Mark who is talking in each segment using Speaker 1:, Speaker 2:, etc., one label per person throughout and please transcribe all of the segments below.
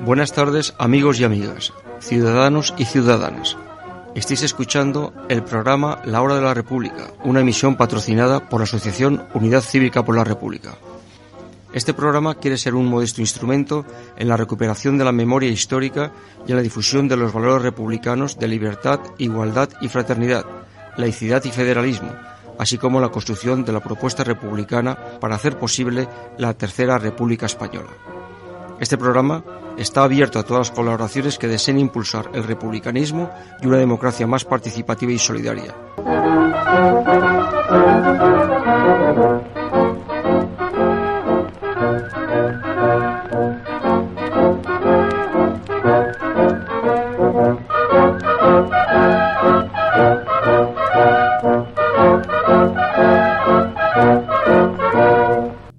Speaker 1: Buenas tardes amigos y amigas, ciudadanos y ciudadanas. Estáis escuchando el programa La Hora de la República, una emisión patrocinada por la Asociación Unidad Cívica por la República. Este programa quiere ser un modesto instrumento en la recuperación de la memoria histórica y en la difusión de los valores republicanos de libertad, igualdad y fraternidad, laicidad y federalismo, así como la construcción de la propuesta republicana para hacer posible la Tercera República Española. Este programa está abierto a todas las colaboraciones que deseen impulsar el republicanismo y una democracia más participativa y solidaria.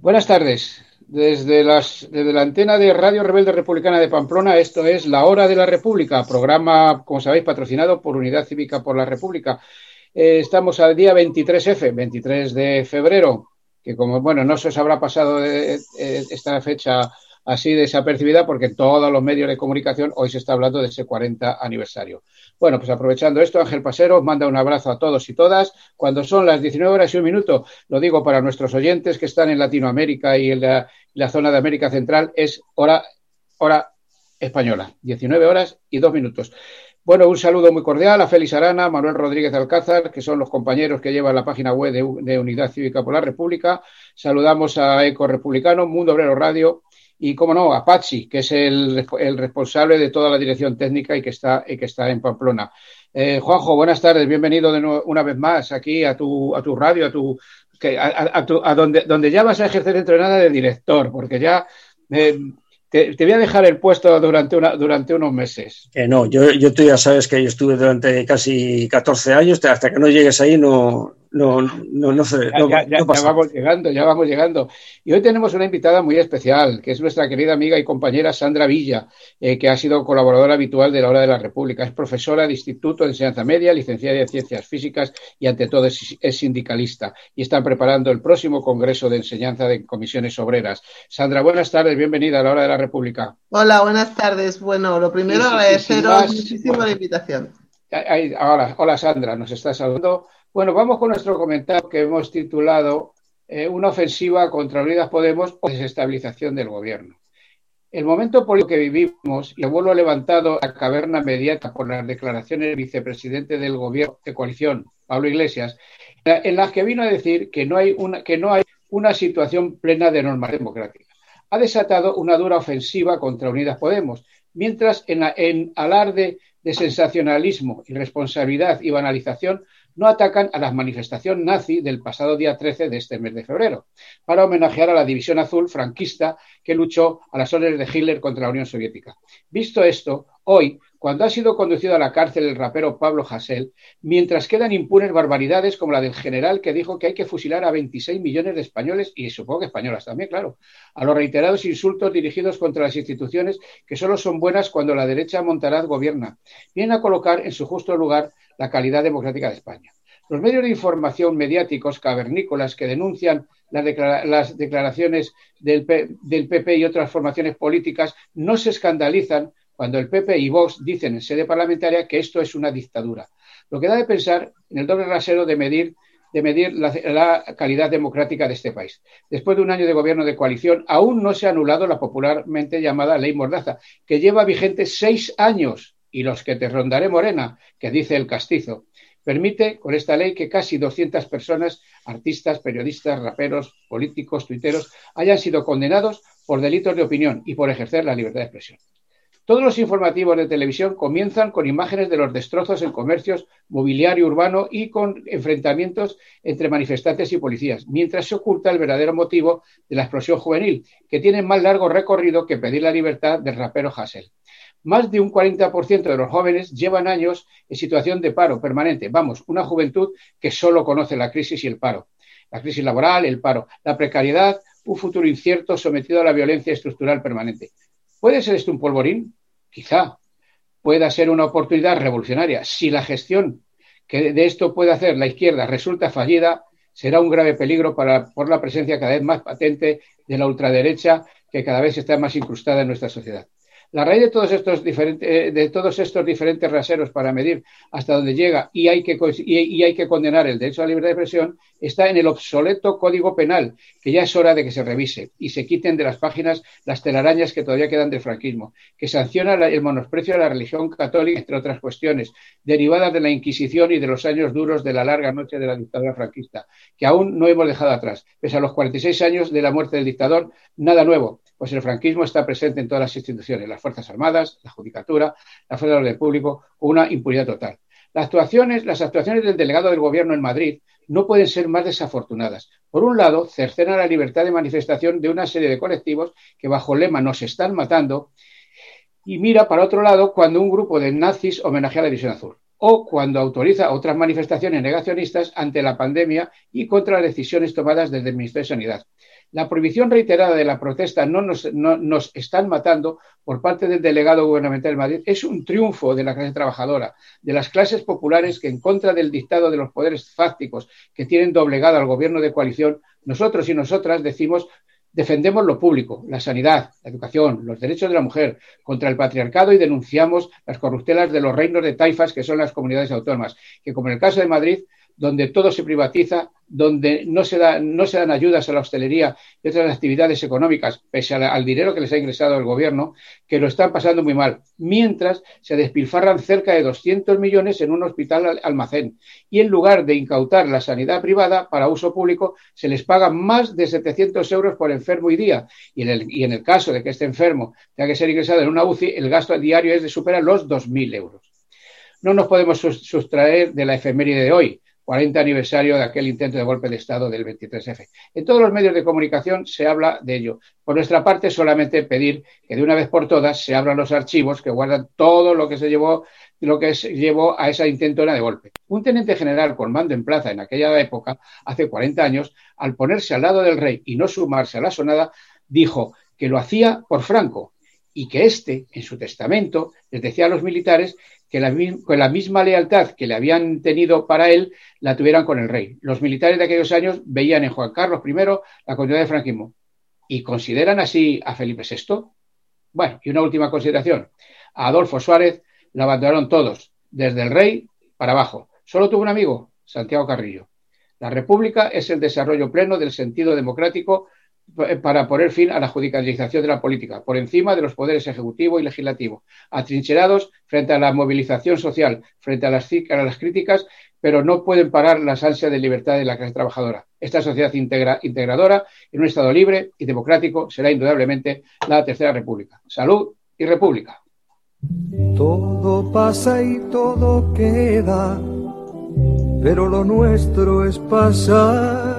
Speaker 2: Buenas tardes. Desde, las, desde la antena de Radio Rebelde Republicana de Pamplona, esto es La Hora de la República, programa, como sabéis, patrocinado por Unidad Cívica por la República. Eh, estamos al día 23F, 23 de febrero, que como, bueno, no se os habrá pasado eh, eh, esta fecha así desapercibida porque en todos los medios de comunicación hoy se está hablando de ese 40 aniversario. Bueno, pues aprovechando esto, Ángel Pasero manda un abrazo a todos y todas. Cuando son las 19 horas y un minuto, lo digo para nuestros oyentes que están en Latinoamérica y en la, la zona de América Central, es hora, hora española, 19 horas y dos minutos. Bueno, un saludo muy cordial a Félix Arana, Manuel Rodríguez Alcázar, que son los compañeros que llevan la página web de, Unidad Cívica por la República. Saludamos a Eco Republicano, Mundo Obrero Radio, y, como no, Apache, que es el, el, responsable de toda la dirección técnica y que está, y que está en Pamplona. Eh, Juanjo, buenas tardes, bienvenido de nuevo, una vez más aquí a tu, a tu radio, a tu, donde, ya vas a ejercer dentro de nada de director, porque ya eh, te, te, voy a dejar el puesto durante, una, durante unos meses.
Speaker 3: Eh, no, yo, yo tú ya sabes que yo estuve durante casi 14 años, hasta que no llegues ahí no, no, no, no sé. No,
Speaker 2: ya, ya,
Speaker 3: no
Speaker 2: ya, vamos llegando, ya vamos llegando. Y hoy tenemos una invitada muy especial, que es nuestra querida amiga y compañera Sandra Villa, eh, que ha sido colaboradora habitual de la Hora de la República. Es profesora de Instituto de Enseñanza Media, licenciada en Ciencias Físicas y, ante todo, es, es, sindicalista. Y están preparando el próximo Congreso de Enseñanza de Comisiones Obreras. Sandra, buenas tardes, bienvenida a la Hora de la República.
Speaker 4: Hola, buenas tardes. Bueno, lo primero, agradeceros muchísimo la invitación.
Speaker 2: Ahí, ahora, hola Sandra, nos está saludando. Bueno, vamos con nuestro comentario que hemos titulado eh, Una ofensiva contra Unidas Podemos o desestabilización del gobierno. El momento político que vivimos, y el vuelo levantado a la caverna mediata por las declaraciones del vicepresidente del gobierno de coalición, Pablo Iglesias, en las que vino a decir que no hay una, que no hay una situación plena de norma democrática, ha desatado una dura ofensiva contra Unidas Podemos, mientras en, en alarde de sensacionalismo, irresponsabilidad y banalización no atacan a la manifestación nazi del pasado día 13 de este mes de febrero, para homenajear a la División Azul franquista que luchó a las órdenes de Hitler contra la Unión Soviética. Visto esto, hoy, cuando ha sido conducido a la cárcel el rapero Pablo Hasél, mientras quedan impunes barbaridades como la del general que dijo que hay que fusilar a 26 millones de españoles y supongo que españolas también, claro, a los reiterados insultos dirigidos contra las instituciones que solo son buenas cuando la derecha montaraz gobierna, vienen a colocar en su justo lugar la calidad democrática de España. Los medios de información mediáticos cavernícolas que denuncian las, declara las declaraciones del PP y otras formaciones políticas no se escandalizan cuando el PP y Vox dicen en sede parlamentaria que esto es una dictadura. Lo que da de pensar en el doble rasero de medir, la, la, calidad democrática de este país. Después de un año de gobierno de coalición, aún no se ha anulado la popularmente llamada ley Mordaza, que lleva vigente seis años y los que te rondaré morena, que dice el castizo. Permite con esta ley que casi 200 personas, artistas, periodistas, raperos, políticos, tuiteros, hayan sido condenados por delitos de opinión y por ejercer la libertad de expresión. Todos los informativos de televisión comienzan con imágenes de los destrozos en comercios, mobiliario urbano y con enfrentamientos entre manifestantes y policías, mientras se oculta el verdadero motivo de la explosión juvenil, que tiene más largo recorrido que pedir la libertad del rapero Hassel. Más de un 40% de los jóvenes llevan años en situación de paro permanente. Vamos, una juventud que solo conoce la crisis y el paro. la crisis laboral, el paro, la precariedad, un futuro incierto sometido a la violencia estructural permanente. ¿Puede ser esto un polvorín? Quizá. Pueda ser una oportunidad revolucionaria. Si la gestión que de esto puede hacer la izquierda resulta fallida, será un grave peligro para, por la presencia cada vez más patente de la ultraderecha que cada vez está más incrustada en nuestra sociedad. La raíz de todos estos diferentes, eh, de todos estos diferentes raseros para medir hasta dónde llega y hay, que, y, hay que condenar el derecho a la libertad de expresión está en el obsoleto Código Penal, que ya es hora de que se revise y se quiten de las páginas las telarañas que todavía quedan del franquismo, que sanciona el monosprecio de la religión católica, entre otras cuestiones, derivadas de la Inquisición y de los años duros de la larga noche de la dictadura franquista, que aún no hemos dejado atrás. Pese a los 46 años de la muerte del dictador, nada nuevo pues el franquismo está presente en todas las instituciones, las Fuerzas Armadas, la Judicatura, la Fuerza de Orden Público, una impunidad total. Las actuaciones, las actuaciones del delegado del Gobierno en Madrid no pueden ser más desafortunadas. Por un lado, cercenan la libertad de manifestación de una serie de colectivos que bajo el lema nos están matando y mira para otro lado cuando un grupo de nazis homenajea a la División Azul o cuando autoriza otras manifestaciones negacionistas ante la pandemia y contra las decisiones tomadas desde el Ministerio de Sanidad. La prohibición reiterada de la protesta no nos, están matando por parte del delegado gubernamental de Madrid. Es un triunfo de la clase trabajadora, de las clases populares que en contra del dictado de los poderes fácticos que tienen doblegado al gobierno de coalición, nosotros y nosotras decimos defendemos lo público, la sanidad, la educación, los derechos de la mujer, contra el patriarcado y denunciamos las corruptelas de los reinos de taifas que son las comunidades autónomas, que como en el caso de Madrid donde todo se privatiza, donde no se, da, no se dan ayudas a la hostelería y otras actividades económicas, pese al, dinero que les ha ingresado el gobierno, que lo están pasando muy mal, mientras se despilfarran cerca de 200 millones en un hospital almacén. Y en lugar de incautar la sanidad privada para uso público, se les paga más de 700 euros por enfermo y día. Y en el, y en el caso de que este enfermo tenga que ser ingresado en una UCI, el gasto diario es de superar los 2.000 euros. No nos podemos sustraer de la efeméride de hoy 40 aniversario de aquel intento de golpe de Estado del 23F. En todos los medios de comunicación se habla de ello. Por nuestra parte, solamente pedir que de una vez por todas se abran los archivos que guardan todo lo que se llevó, lo que se llevó a esa intentona de golpe. Un teniente general con mando en plaza en aquella época, hace 40 años, al ponerse al lado del rey y no sumarse a la sonada, dijo que lo hacía por Franco y que éste, en su testamento, les decía a los militares que la, con la misma lealtad que le habían tenido para él, la tuvieran con el rey. Los militares de aquellos años veían en Juan Carlos I la continuidad de franquismo. ¿Y consideran así a Felipe VI? Bueno, y una última consideración. A Adolfo Suárez la abandonaron todos, desde el rey para abajo. Solo tuvo un amigo, Santiago Carrillo. La República es el desarrollo pleno del sentido democrático para poner fin a la judicialización de la política, por encima de los poderes ejecutivo y legislativo, atrincherados frente a la movilización social, frente a las, críticas, pero no pueden parar las ansias de libertad de la clase trabajadora. Esta sociedad integra, integradora en un Estado libre y democrático será indudablemente la Tercera República. Salud y República.
Speaker 5: Todo pasa y todo queda, pero lo nuestro es pasar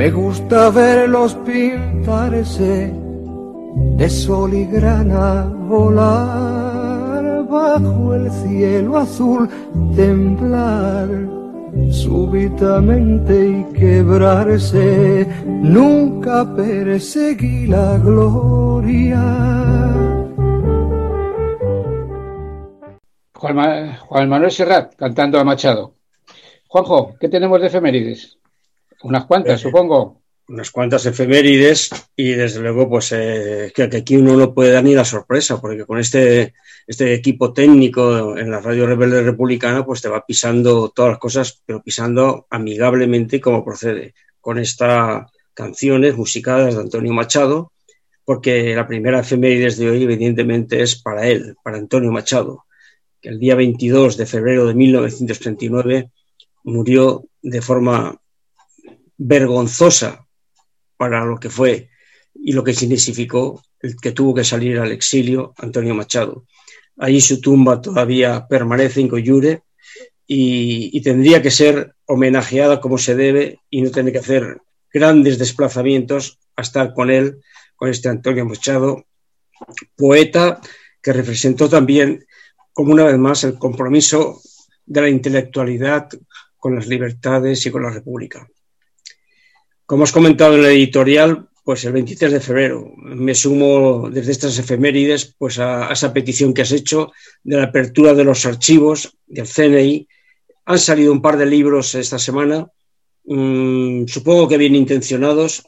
Speaker 5: Me gusta verlos pintarse de sol y grana volar bajo el cielo azul, temblar súbitamente y quebrarse. Nunca perseguí la gloria.
Speaker 2: Juan, Manuel Serrat cantando a Machado. Juanjo, ¿qué tenemos de efemérides? Unas cuantas, eh, supongo.
Speaker 3: Unas cuantas efemérides y desde luego pues eh, que, aquí uno no puede dar ni la sorpresa porque con este, este equipo técnico en la radio rebelde republicana pues te va pisando todas las cosas pero pisando amigablemente como procede con estas canciones musicadas de Antonio Machado porque la primera efemérides de hoy evidentemente es para él, para Antonio Machado que el día 22 de febrero de 1939 murió de forma vergonzosa para lo que fue y lo que significó el que tuvo que salir al exilio Antonio Machado. Allí su tumba todavía permanece en y, y, tendría que ser homenajeada como se debe y no tener que hacer grandes desplazamientos a estar con él, con este Antonio Machado, poeta que representó también, como una vez más, el compromiso de la intelectualidad con las libertades y con la República. Como has comentado en el editorial, pues el 23 de febrero me sumo desde estas efemérides pues a, esa petición que has hecho de la apertura de los archivos del CNI. Han salido un par de libros esta semana, mmm, supongo que bien intencionados,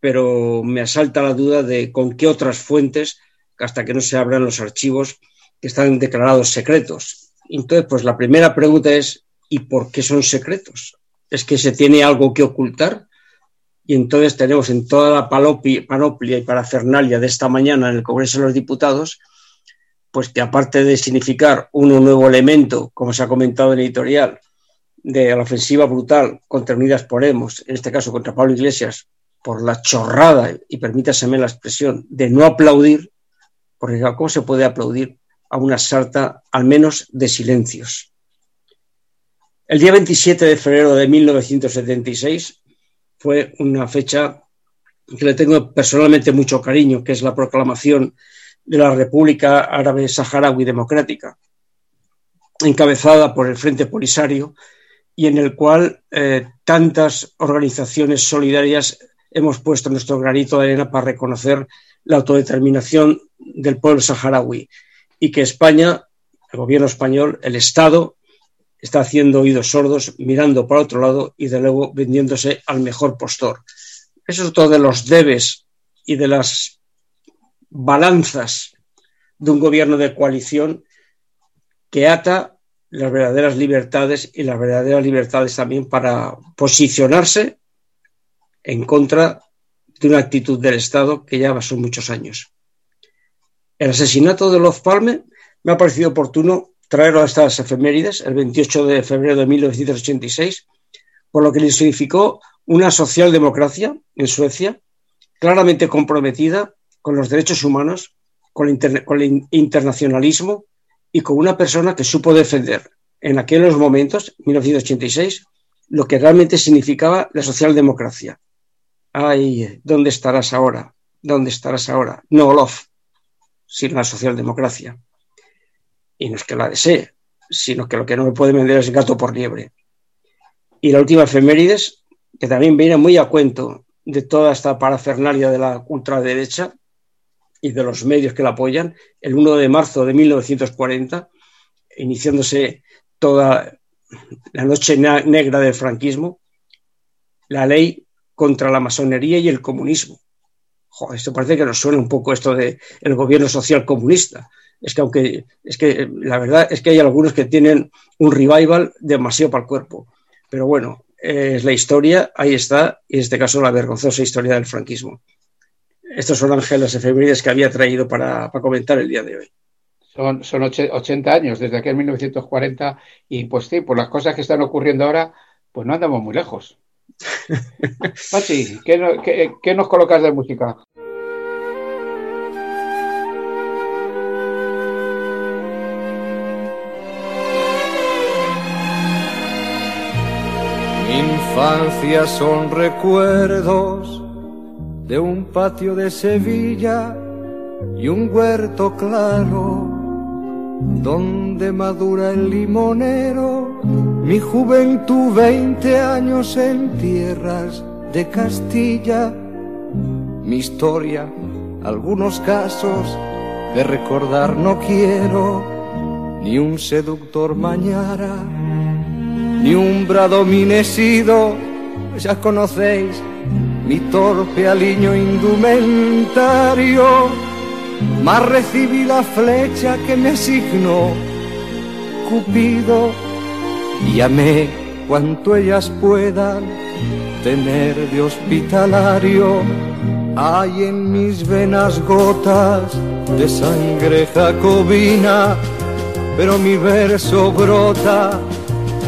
Speaker 3: pero me asalta la duda de con qué otras fuentes, hasta que no se abran los archivos que están declarados secretos. Entonces, pues la primera pregunta es, ¿y por qué son secretos? ¿Es que se tiene algo que ocultar? Y entonces tenemos en toda la panoplia y parafernalia de esta mañana en el Congreso de los Diputados, pues que aparte de significar un nuevo elemento, como se ha comentado en el editorial, de la ofensiva brutal contra Unidas Podemos, en este caso contra Pablo Iglesias, por la chorrada, y permítaseme la expresión, de no aplaudir, porque ¿cómo se puede aplaudir a una sarta, al menos de silencios? El día 27 de febrero de 1976 fue una fecha que le tengo personalmente mucho cariño, que es la proclamación de la República Árabe Saharaui Democrática, encabezada por el Frente Polisario y en el cual eh, tantas organizaciones solidarias hemos puesto nuestro granito de arena para reconocer la autodeterminación del pueblo saharaui y que España, el gobierno español, el Estado, está haciendo oídos sordos, mirando para otro lado y de luego vendiéndose al mejor postor. Eso es otro de los debes y de las balanzas de un gobierno de coalición que ata las verdaderas libertades y las verdaderas libertades también para posicionarse en contra de una actitud del Estado que ya son muchos años. El asesinato de Love Palme me ha parecido oportuno traerlo a estas efemérides, el 28 de febrero de 1986, por lo que le significó una socialdemocracia en Suecia claramente comprometida con los derechos humanos, con el, internacionalismo y con una persona que supo defender en aquellos momentos, 1986, lo que realmente significaba la socialdemocracia. Ay, ¿dónde estarás ahora? ¿Dónde estarás ahora? No, Olof, sin la socialdemocracia. Y no es que la desee, sino que lo que no me puede vender es gato por liebre. Y la última efemérides, que también viene muy a cuento de toda esta parafernalia de la ultraderecha y de los medios que la apoyan, el 1 de marzo de 1940, iniciándose toda la noche negra del franquismo, la ley contra la masonería y el comunismo. Esto parece que nos suena un poco esto de el gobierno social comunista. Es que aunque es que la verdad es que hay algunos que tienen un revival demasiado para el cuerpo. Pero bueno, es la historia, ahí está, y en este caso la vergonzosa historia del franquismo. Estos son ángeles efemérides que había traído para, para, comentar el día de hoy.
Speaker 2: Son, son 80 años desde aquel 1940 y pues sí, por las cosas que están ocurriendo ahora, pues no andamos muy lejos. Pachi, ¿qué, qué, ¿qué nos colocas de música?
Speaker 5: Infancia son recuerdos de un patio de Sevilla y un huerto claro donde madura el limonero, mi juventud veinte años en tierras de Castilla, mi historia, algunos casos de recordar no quiero, ni un seductor mañara, ni un bradominesido, ya conocéis mi torpe aliño indumentario mas recibí la flecha que me asignó Cupido y amé cuanto ellas puedan tener de hospitalario. Hay en mis venas gotas de sangre jacobina pero mi verso brota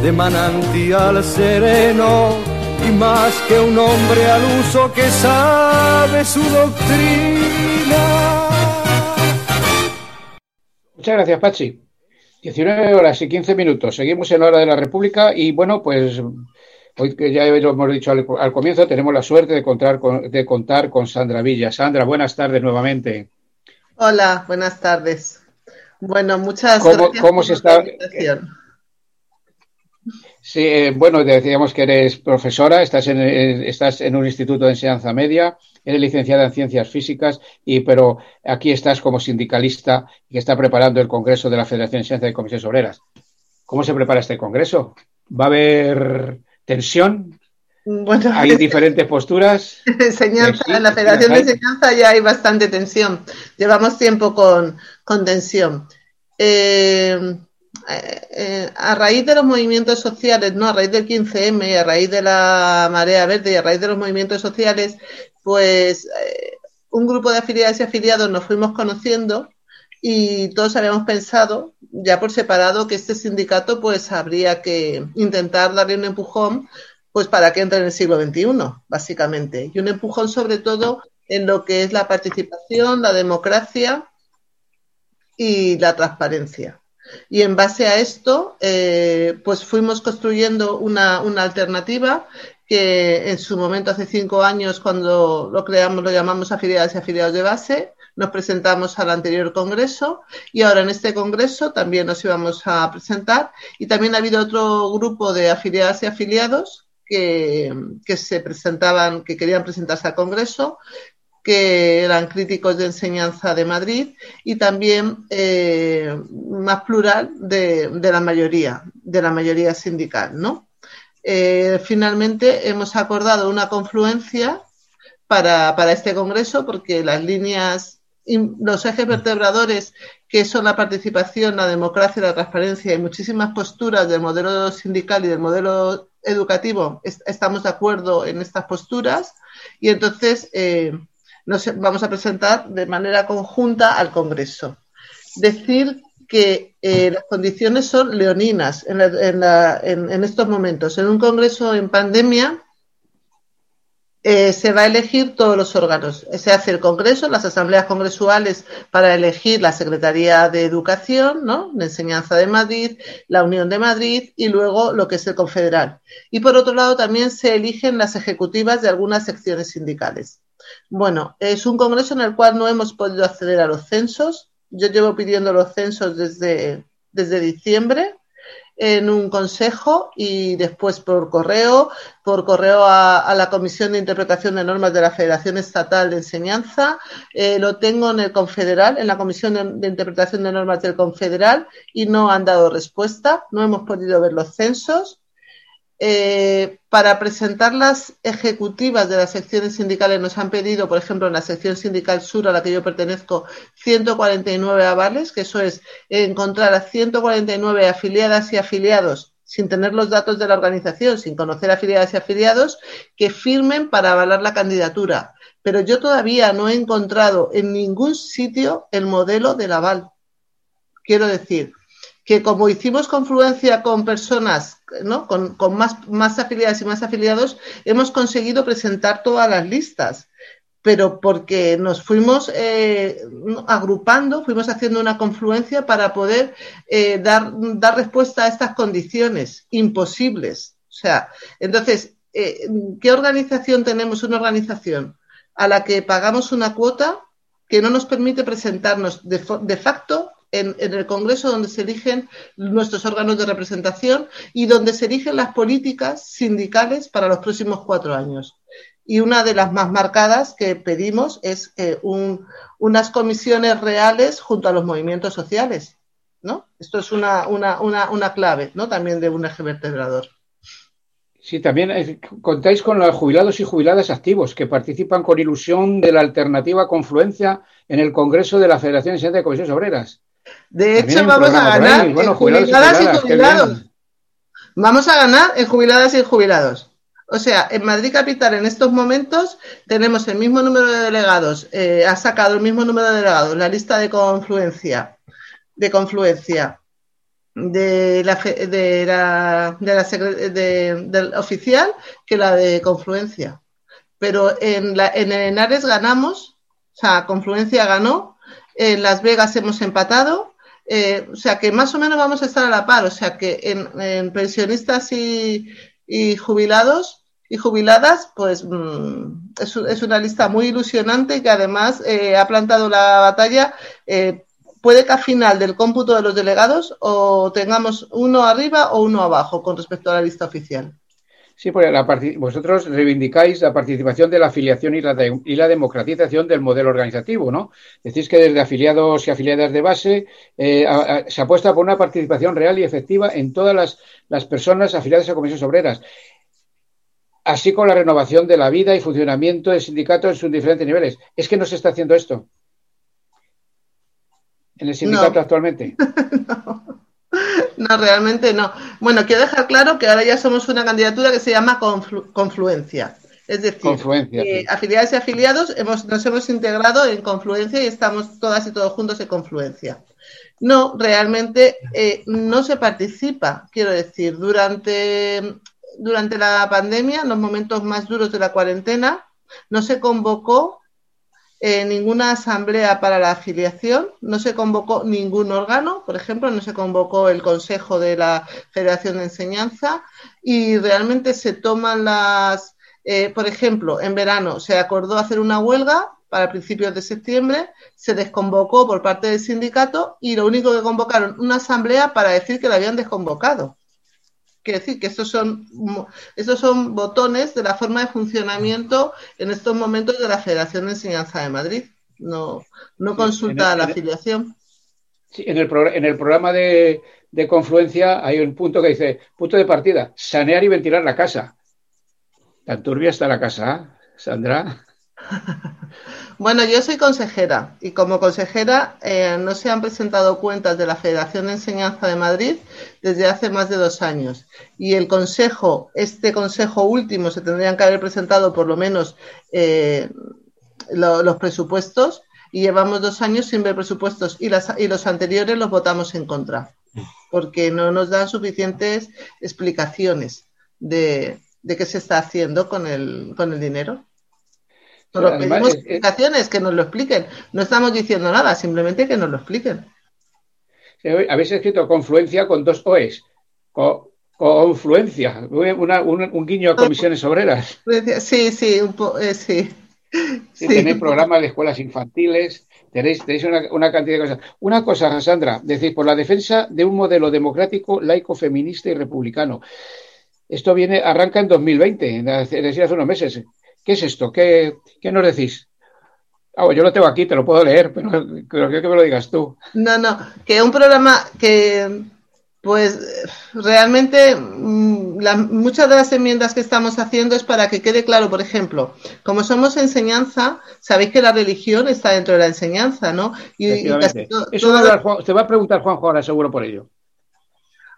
Speaker 5: de manantial sereno y más que un hombre al uso que sabe su doctrina.
Speaker 2: Muchas gracias, Pachi. 19 horas y 15 minutos. Seguimos en la hora de la República y bueno, pues hoy que ya lo hemos dicho al, comienzo, tenemos la suerte de contar, con, de contar con Sandra Villa. Sandra, buenas tardes nuevamente.
Speaker 4: Hola, buenas tardes. Bueno, muchas
Speaker 2: ¿Cómo,
Speaker 4: gracias.
Speaker 2: ¿Cómo se está? Sí, eh, bueno, decíamos que eres profesora, estás en, estás en un instituto de enseñanza media, eres licenciada en ciencias físicas, y pero aquí estás como sindicalista que está preparando el Congreso de la Federación de Enseñanza de Comisiones Obreras. ¿Cómo se prepara este Congreso? ¿Va a haber tensión?
Speaker 4: Bueno,
Speaker 2: hay diferentes posturas.
Speaker 4: Enseñanza, en la Federación de Enseñanza ya hay bastante tensión. Llevamos tiempo con, con tensión. Eh, eh, eh, a raíz de los movimientos sociales, no, a raíz del 15M, a raíz de la marea verde y a raíz de los movimientos sociales, pues eh, un grupo de afiliados y afiliados nos fuimos conociendo y todos habíamos pensado, ya por separado, que este sindicato pues habría que intentar darle un empujón pues para que entre en el siglo XXI, básicamente. Y un empujón sobre todo en lo que es la participación, la democracia y la transparencia. Y en base a esto, eh, pues fuimos construyendo una, una, alternativa que en su momento, hace cinco años, cuando lo creamos, lo llamamos afiliados y afiliados de base, nos presentamos al anterior congreso y ahora en este congreso también nos íbamos a presentar. Y también ha habido otro grupo de afiliadas y afiliados que, que se presentaban, que querían presentarse al congreso, que eran críticos de enseñanza de Madrid y también eh, más plural de, la mayoría, de la mayoría sindical, ¿no? Eh, finalmente hemos acordado una confluencia para, para, este congreso porque las líneas, los ejes vertebradores que son la participación, la democracia, la transparencia y muchísimas posturas del modelo sindical y del modelo educativo, est estamos de acuerdo en estas posturas y entonces eh, nos vamos a presentar de manera conjunta al Congreso. Decir que eh, las condiciones son leoninas en, estos momentos. En un Congreso en pandemia eh, se va a elegir todos los órganos. Se hace el Congreso, las asambleas congresuales para elegir la Secretaría de Educación, ¿no? la Enseñanza de Madrid, la Unión de Madrid y luego lo que es el Confederal. Y por otro lado también se eligen las ejecutivas de algunas secciones sindicales. Bueno, es un congreso en el cual no hemos podido acceder a los censos. Yo llevo pidiendo los censos desde, desde diciembre en un consejo y después por correo, por correo a, la Comisión de Interpretación de Normas de la Federación Estatal de Enseñanza. Eh, lo tengo en el Confederal, en la Comisión de, de, Interpretación de Normas del Confederal y no han dado respuesta. No hemos podido ver los censos. Eh, para presentar las ejecutivas de las secciones sindicales nos han pedido, por ejemplo, en la sección sindical sur a la que yo pertenezco, 149 avales, que eso es encontrar a 149 afiliadas y afiliados sin tener los datos de la organización, sin conocer afiliadas y afiliados, que firmen para avalar la candidatura. Pero yo todavía no he encontrado en ningún sitio el modelo del aval. Quiero decir, que como hicimos confluencia con personas, ¿no? con, con más, más, afiliadas y más afiliados, hemos conseguido presentar todas las listas, pero porque nos fuimos eh, agrupando, fuimos haciendo una confluencia para poder eh, dar, dar, respuesta a estas condiciones imposibles. O sea, entonces, eh, ¿qué organización tenemos? Una organización a la que pagamos una cuota que no nos permite presentarnos de, de facto en, el Congreso donde se eligen nuestros órganos de representación y donde se eligen las políticas sindicales para los próximos cuatro años. Y una de las más marcadas que pedimos es eh, un, unas comisiones reales junto a los movimientos sociales. ¿no? Esto es una, una, una, una clave ¿no? también de un eje vertebrador.
Speaker 2: Sí, también eh, contáis con los jubilados y jubiladas activos que participan con ilusión de la alternativa confluencia en el Congreso de la Federación de Comisiones Obreras.
Speaker 4: De hecho, vamos a ganar bueno, en jubiladas, jubiladas y jubilados. Vamos a ganar en jubiladas y jubilados. O sea, en Madrid Capital en estos momentos tenemos el mismo número de delegados, eh, ha sacado el mismo número de delegados, la lista de confluencia, de confluencia. de la, de la, de la del oficial que la de Confluencia. Pero en, la, en Henares ganamos, o sea, Confluencia ganó, en Las Vegas hemos empatado, eh, o sea que más o menos vamos a estar a la par, o sea que en, pensionistas y, jubilados y jubiladas, pues mm, es, es, una lista muy ilusionante que además eh, ha plantado la batalla eh, puede que al final del cómputo de los delegados o tengamos uno arriba o uno abajo con respecto a la lista oficial.
Speaker 2: Sí, pues vosotros reivindicáis la participación de la afiliación y la, y la, democratización del modelo organizativo, ¿no? Decís que desde afiliados y afiliadas de base eh, se apuesta por una participación real y efectiva en todas las, las personas afiliadas a comisiones obreras así como la renovación de la vida y funcionamiento del sindicato en sus diferentes niveles. ¿Es que no se está haciendo esto? en el sindicato actualmente?
Speaker 4: no. realmente no. Bueno, quiero dejar claro que ahora ya somos una candidatura que se llama Confluencia. Es decir, afiliadas y afiliados hemos, nos hemos integrado en Confluencia y estamos todas y todos juntos en Confluencia. No, realmente eh, no se participa, quiero decir, durante, durante la pandemia, en los momentos más duros de la cuarentena, no se convocó eh, ninguna asamblea para la afiliación, no se convocó ningún órgano, por ejemplo, no se convocó el Consejo de la Federación de Enseñanza y realmente se toman las, eh, por ejemplo, en verano se acordó hacer una huelga para principios de septiembre, se desconvocó por parte del sindicato y lo único que convocaron una asamblea para decir que la habían desconvocado. Quiere decir que estos son, estos son botones de la forma de funcionamiento en estos momentos de la Federación de Enseñanza de Madrid. No, no consulta a la afiliación.
Speaker 2: Sí, en el, en el programa de, de confluencia hay un punto que dice, punto de partida, sanear y ventilar la casa. Tan turbia está la casa, Sandra.
Speaker 4: Bueno, yo soy consejera y como consejera eh, no se han presentado cuentas de la Federación de Enseñanza de Madrid desde hace más de dos años. Y el consejo, este consejo último, se tendrían que haber presentado por lo menos eh, los presupuestos y llevamos dos años sin ver presupuestos y, las, y los anteriores los votamos en contra porque no nos dan suficientes explicaciones de, de qué se está haciendo con el, con el dinero. Solo pedimos explicaciones, que nos lo expliquen. No estamos diciendo nada, simplemente que nos lo expliquen.
Speaker 2: habéis escrito confluencia con dos OEs. confluencia, un, guiño a comisiones obreras.
Speaker 4: Sí, sí, un eh, sí.
Speaker 2: Tenéis programas de escuelas infantiles, tenéis, una, cantidad de cosas. Una cosa, Sandra, decís, por la defensa de un modelo democrático, laico, feminista y republicano. Esto viene, arranca en 2020, es decir, hace unos meses. ¿Qué es esto? ¿Qué, nos decís? Ah, yo lo tengo aquí, te lo puedo leer, pero creo que me lo digas tú.
Speaker 4: No, no, que un programa que, pues, realmente mm, muchas de las enmiendas que estamos haciendo es para que quede claro, por ejemplo, como somos enseñanza, sabéis que la religión está dentro de la enseñanza, ¿no?
Speaker 2: Y, Eso te va a preguntar Juanjo ahora, seguro por ello.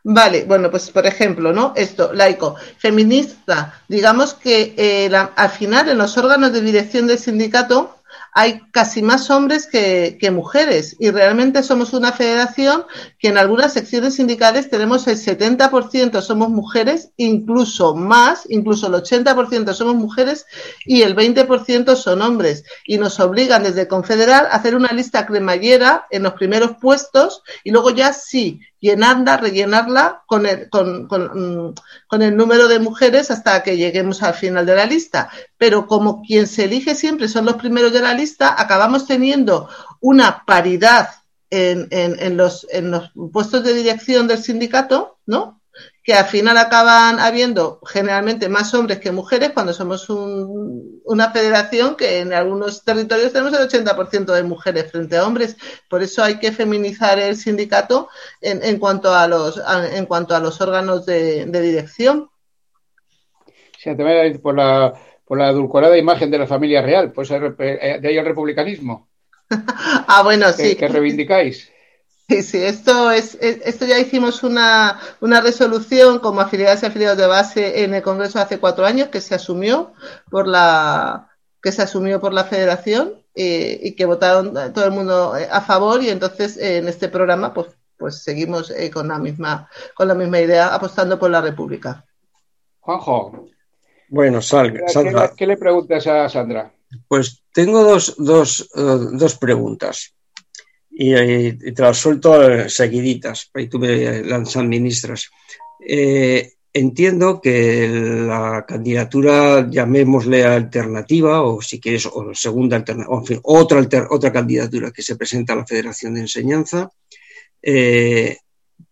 Speaker 4: Vale, bueno, pues por ejemplo, ¿no? Esto, laico, feminista, digamos que eh, al final en los órganos de dirección del sindicato hay casi más hombres que, mujeres y realmente somos una federación que en algunas secciones sindicales tenemos el 70% somos mujeres, incluso más, incluso el 80% somos mujeres y el 20% son hombres y nos obligan desde Confederal a hacer una lista cremallera en los primeros puestos y luego ya sí llenarla, rellenarla con el, con, mm, con, el número de mujeres hasta que lleguemos al final de la lista. Pero como quien se elige siempre son los primeros de la lista, acabamos teniendo una paridad en, en, en, los, en los puestos de dirección del sindicato, ¿no? Que al final acaban habiendo generalmente más hombres que mujeres cuando somos una federación que en algunos territorios tenemos el 80% de mujeres frente a hombres. Por eso hay que feminizar el sindicato en, en cuanto, a los, en cuanto a los órganos de, dirección.
Speaker 2: Sí, también por la, por la edulcorada imagen de la familia real, pues de ahí el republicanismo.
Speaker 4: ah, bueno, sí.
Speaker 2: Que reivindicáis.
Speaker 4: Sí, sí, esto es, esto ya hicimos una, una resolución como afiliadas y afiliados de base en el Congreso hace cuatro años que se asumió por la que se asumió por la Federación eh, y que votaron todo el mundo a favor y entonces en este programa pues pues seguimos eh, con la misma con la misma idea apostando por la República.
Speaker 2: Juanjo.
Speaker 3: Bueno, Sandra.
Speaker 2: ¿Qué, le preguntas a Sandra?
Speaker 3: Pues tengo dos, dos, dos preguntas y, te las suelto seguiditas, y tú me las administras. Eh, entiendo que la candidatura, llamémosle alternativa, o si quieres, o segunda alternativa, en fin, otra, otra candidatura que se presenta a la Federación de Enseñanza, eh,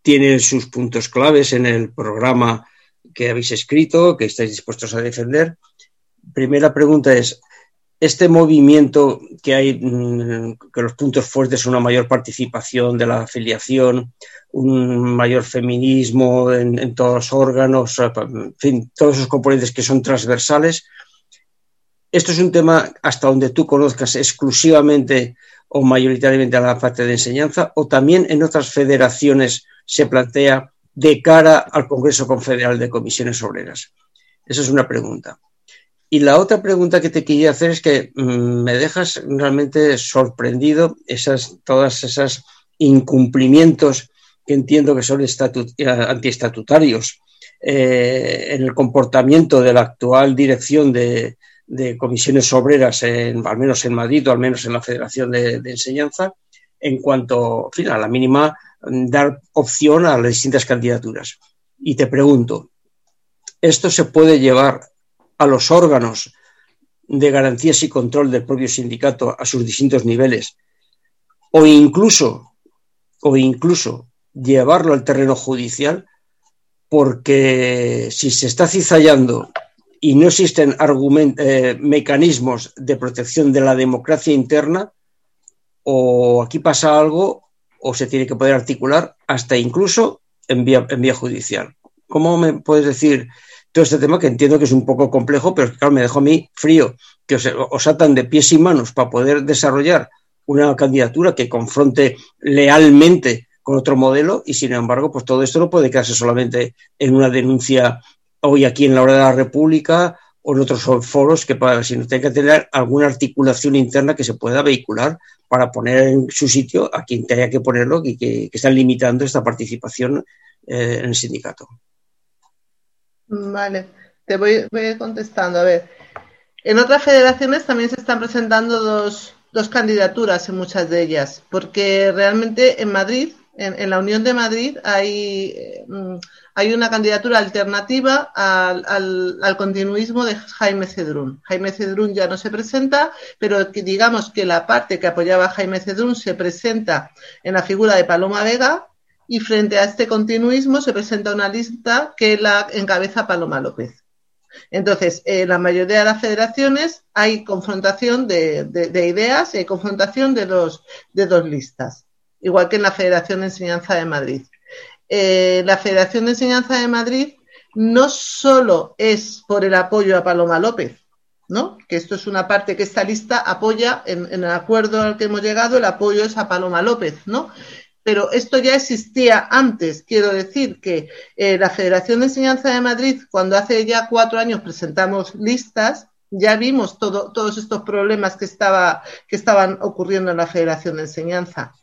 Speaker 3: tiene sus puntos claves en el programa que habéis escrito, que estáis dispuestos a defender. Primera pregunta es, este movimiento que hay, mm, que los puntos fuertes son una mayor participación de la afiliación, un mayor feminismo en, todos los órganos, en fin, todos esos componentes que son transversales. Esto es un tema hasta donde tú conozcas exclusivamente o mayoritariamente a la parte de enseñanza, o también en otras federaciones se plantea de cara al Congreso Confederal de Comisiones Obreras. Esa es una pregunta. Y la otra pregunta que te quería hacer es que mm, me dejas realmente sorprendido esas, todas esas incumplimientos que entiendo que son eh, antiestatutarios eh, en el comportamiento de la actual dirección de, comisiones obreras, en, al menos en Madrid o al menos en la Federación de, Enseñanza, en cuanto a la mínima dar opción a las distintas candidaturas. Y te pregunto, ¿esto se puede llevar a los órganos de garantías y control del propio sindicato a sus distintos niveles, o incluso, o incluso llevarlo al terreno judicial, porque si se está cizallando y no existen eh, mecanismos de protección de la democracia interna, o aquí pasa algo o se tiene que poder articular hasta incluso en vía, en vía judicial. ¿Cómo me puedes decir todo este tema que entiendo que es un poco complejo, pero que claro, me dejó a mí frío, que os, atan de pies y manos para poder desarrollar una candidatura que confronte lealmente con otro modelo y sin embargo, pues todo esto no puede quedarse solamente en una denuncia hoy aquí en la hora de la República o en otros foros que para, sino tiene que tener alguna articulación interna que se pueda vehicular para poner en su sitio a quien tenga que ponerlo y que, están limitando esta participación eh, en el sindicato.
Speaker 4: Vale, te voy, contestando. A ver, en otras federaciones también se están presentando dos, dos candidaturas en muchas de ellas, porque realmente en Madrid, en, la Unión de Madrid, hay, mm, hay una candidatura alternativa al, al, continuismo de Jaime Cedrún. Jaime Cedrún ya no se presenta, pero digamos que la parte que apoyaba a Jaime Cedrún se presenta en la figura de Paloma Vega, y frente a este continuismo se presenta una lista que la encabeza Paloma López. Entonces, en la mayoría de las federaciones hay confrontación de, ideas y hay confrontación de dos, de dos listas, igual que en la Federación de Enseñanza de Madrid. Eh, la Federación de Enseñanza de Madrid no solo es por el apoyo a Paloma López, ¿no? Que esto es una parte que esta lista apoya, en, en, el acuerdo al que hemos llegado, el apoyo es a Paloma López, ¿no? Pero esto ya existía antes. Quiero decir que eh, la Federación de Enseñanza de Madrid, cuando hace ya cuatro años presentamos listas, ya vimos todos estos problemas que, estaba, que estaban ocurriendo en la Federación de Enseñanza.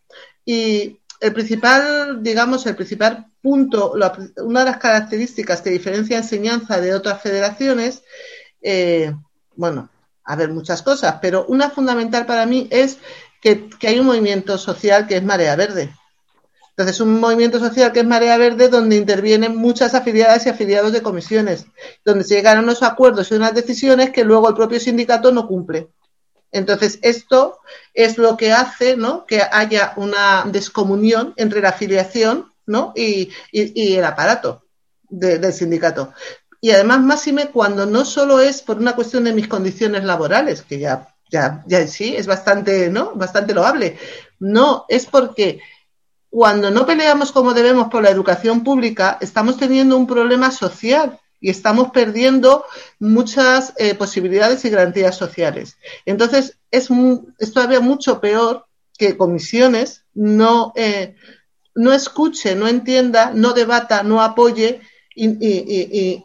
Speaker 4: Y el principal, digamos, el principal punto, una de las características que diferencia enseñanza de otras federaciones, eh, bueno, a ver, muchas cosas, pero una fundamental para mí es que hay un movimiento social que es Marea Verde entonces, un movimiento social que es Marea Verde, donde intervienen muchas afiliadas y afiliados de comisiones, donde se llegan a unos acuerdos y unas decisiones que luego el propio sindicato no cumple. Entonces, esto es lo que hace ¿no? que haya una descomunión entre la afiliación ¿no? y, el aparato del sindicato. Y además, máxime cuando no solo es por una cuestión de mis condiciones laborales, que ya, ya, ya sí es bastante, ¿no? bastante loable. No, es porque cuando no peleamos como debemos por la educación pública, estamos teniendo un problema social y estamos perdiendo muchas eh, posibilidades y garantías sociales. Entonces, es, todavía mucho peor que comisiones no, eh, no escuche, no entienda, no debata, no apoye y,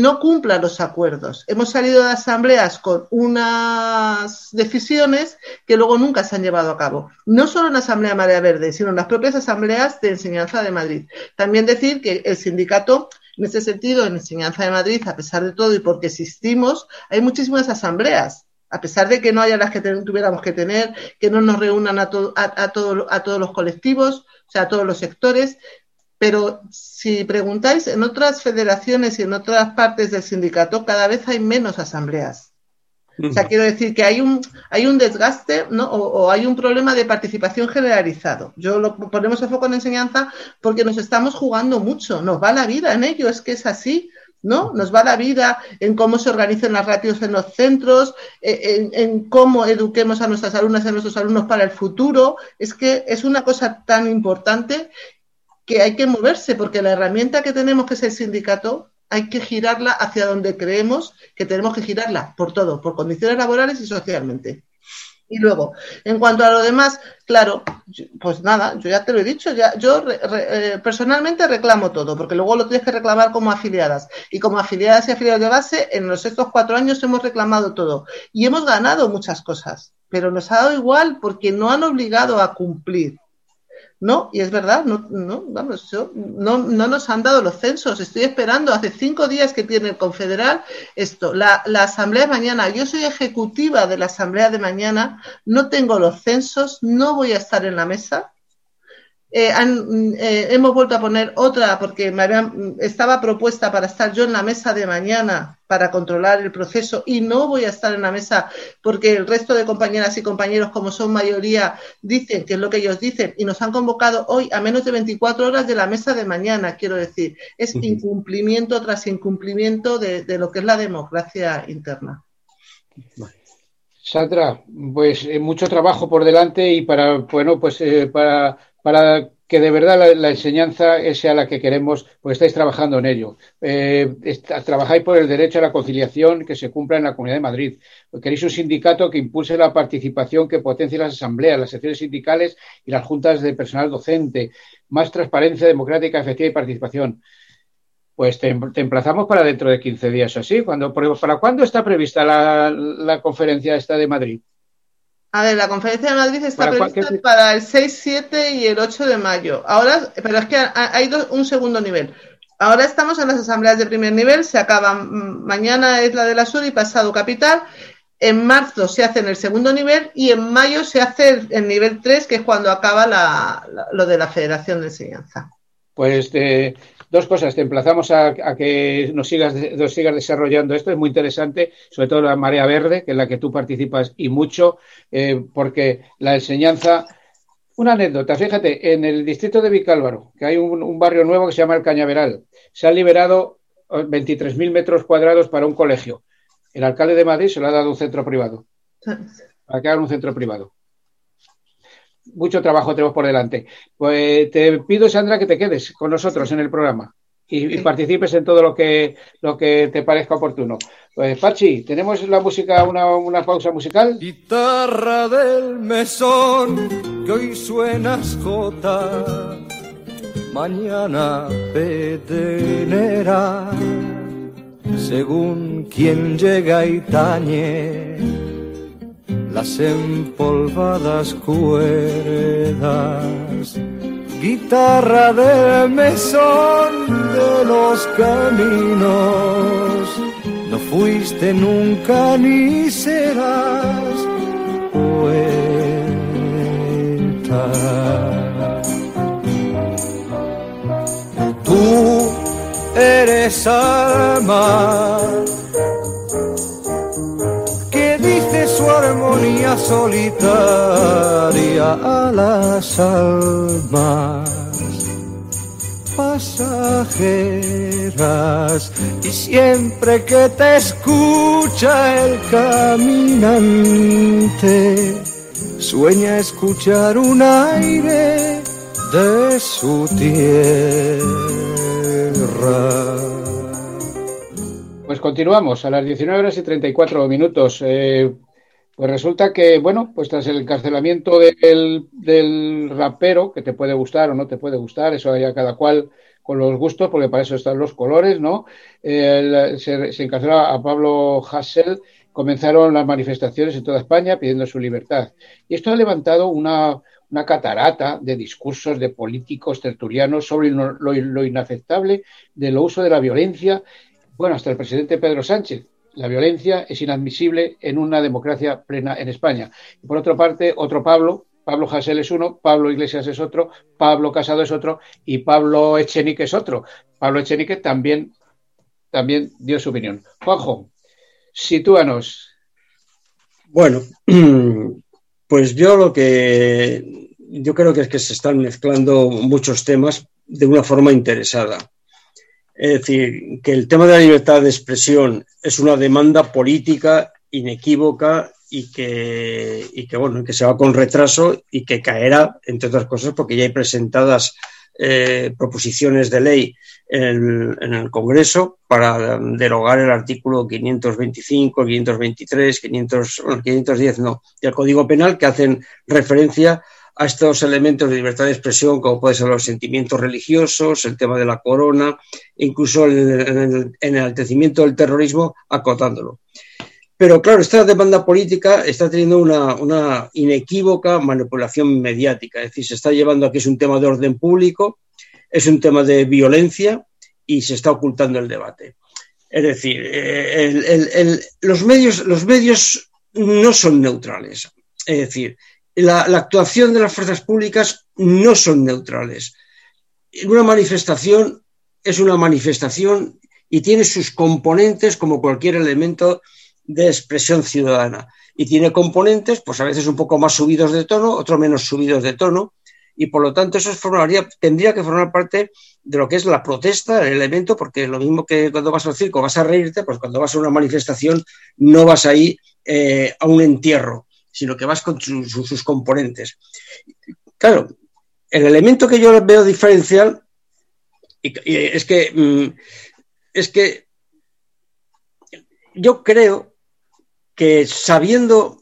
Speaker 4: no cumpla los acuerdos. Hemos salido de asambleas con unas decisiones que luego nunca se han llevado a cabo. No solo en la Asamblea Marea Verde, sino en las propias asambleas de enseñanza de Madrid. También decir que el sindicato, en ese sentido, en enseñanza de Madrid, a pesar de todo y porque existimos, hay muchísimas asambleas a pesar de que no haya las que tuviéramos que tener, que no nos reúnan a, a, a todos los colectivos, o sea, a todos los sectores, pero si preguntáis, en otras federaciones y en otras partes del sindicato cada vez hay menos asambleas. O sea, quiero decir que hay un, hay un desgaste ¿no? o, hay un problema de participación generalizado. Yo lo ponemos el foco en enseñanza porque nos estamos jugando mucho, nos va la vida en ello, es que es así. ¿no? Nos va la vida en cómo se organizan las ratios en los centros, en, en, cómo eduquemos a nuestras alumnas y a nuestros alumnos para el futuro. Es que es una cosa tan importante que hay que moverse, porque la herramienta que tenemos, que es el sindicato, hay que girarla hacia donde creemos que tenemos que girarla, por todo, por condiciones laborales y socialmente. Y luego, en cuanto a lo demás, claro, pues nada, yo ya te lo he dicho, ya, yo eh, personalmente reclamo todo, porque luego lo tienes que reclamar como afiliadas. Y como afiliadas y afiliados de base, en los estos cuatro años hemos reclamado todo. Y hemos ganado muchas cosas, pero nos ha dado igual porque no han obligado a cumplir. No, y es verdad, no, no, vamos, no, no nos han dado los censos. Estoy esperando hace cinco días que tiene el confederal esto. La, la asamblea de mañana, yo soy ejecutiva de la asamblea de mañana, no tengo los censos, no voy a estar en la mesa eh, eh, hemos vuelto a poner otra porque me estaba propuesta para estar yo en la mesa de mañana para controlar el proceso y no voy a estar en la mesa porque el resto de compañeras y compañeros, como son mayoría, dicen que es lo que ellos dicen y nos han convocado hoy a menos de 24 horas de la mesa de mañana, quiero decir. Es incumplimiento tras incumplimiento de, lo que es la democracia interna.
Speaker 2: Sandra, pues eh, mucho trabajo por delante y para, bueno, pues para para que de verdad la, enseñanza sea la que queremos, pues estáis trabajando en ello. Eh, trabajáis por el derecho a la conciliación que se cumpla en la Comunidad de Madrid. Queréis un sindicato que impulse la participación, que potencie las asambleas, las secciones sindicales y las juntas de personal docente. Más transparencia democrática, efectiva y participación. Pues te, emplazamos para dentro de 15 días o así. Cuando, ¿Para cuándo está prevista la, la conferencia esta de Madrid?
Speaker 4: A ver, la conferencia de Madrid está prevista para el 6, 7 y el 8 de mayo. Ahora, pero es que hay un segundo nivel. Ahora estamos en las asambleas de primer nivel, se acaban, mm, mañana es la de la Sur y pasado capital. En marzo se hace en el segundo nivel y en mayo se hace el, nivel 3, que es cuando acaba lo de la Federación de Enseñanza.
Speaker 2: Pues eh, dos cosas. Te emplazamos a, que nos sigas, nos sigas desarrollando esto. Es muy interesante, sobre todo la Marea Verde, que es la que tú participas y mucho, eh, porque la enseñanza. Una anécdota, fíjate, en el distrito de Vicálvaro, que hay un, barrio nuevo que se llama el Cañaveral, se han liberado 23.000 metros cuadrados para un colegio. El alcalde de Madrid se lo ha dado un centro privado. Para que hagan un centro privado mucho trabajo tenemos por delante. Pues te pido, Sandra, que te quedes con nosotros en el programa y, participes en todo lo que, lo que te parezca oportuno. Pues, Pachi, ¿tenemos la música, una, pausa musical?
Speaker 5: Guitarra del mesón, que hoy suenas jota, mañana petenera, según quien llega y tañe las empolvadas cuerdas, guitarra del mesón de los caminos, no fuiste nunca ni serás poeta. Tú eres alma su armonía solitaria a las almas pasajeras y siempre que te escucha el caminante sueña escuchar un aire de su tierra.
Speaker 2: Pues continuamos a las 19 horas y 34 minutos. Eh, pues resulta que, bueno, pues tras el encarcelamiento del, rapero, que te puede gustar o no te puede gustar, eso ya cada cual con los gustos, porque para eso están los colores, ¿no? se, se, encarceló a Pablo Hassel, comenzaron las manifestaciones en toda España pidiendo su libertad. Y esto ha levantado una, una catarata de discursos de políticos tertulianos sobre lo, inaceptable del uso de la violencia. Bueno, hasta el presidente Pedro Sánchez. La violencia es inadmisible en una democracia plena en España. Y por otra parte, otro Pablo, Pablo Hasél es uno, Pablo Iglesias es otro, Pablo Casado es otro y Pablo Echenique es otro. Pablo Echenique también, también dio su opinión. Juanjo, sitúanos.
Speaker 3: Bueno, pues yo lo que yo creo que es que se están mezclando muchos temas de una forma interesada. Es decir, que el tema de la libertad de expresión es una demanda política inequívoca y que, y que, bueno, que se va con retraso y que caerá, entre otras cosas, porque ya hay presentadas eh, proposiciones de ley en, el Congreso para derogar el artículo 525, 523, 500, bueno, 510 no, del Código Penal que hacen referencia a estos elementos de libertad de expresión, como pueden ser los sentimientos religiosos, el tema de la corona, incluso el, enaltecimiento del terrorismo, acotándolo. Pero claro, esta demanda política está teniendo una, una, inequívoca manipulación mediática, es decir, se está llevando aquí es un tema de orden público, es un tema de violencia y se está ocultando el debate. Es decir, eh, los, medios, los medios no son neutrales. Es decir, la, actuación de las fuerzas públicas no son neutrales. Una manifestación es una manifestación y tiene sus componentes como cualquier elemento de expresión ciudadana. Y tiene componentes, pues a veces un poco más subidos de tono, otros menos subidos de tono, y por lo tanto eso formaría, tendría que formar parte de lo que es la protesta, el elemento, porque lo mismo que cuando vas al circo vas a reírte, pues cuando vas a una manifestación no vas ahí eh, a un entierro, sino que vas con sus componentes. Claro, el elemento que yo veo diferencial es que mm, es que yo creo que sabiendo,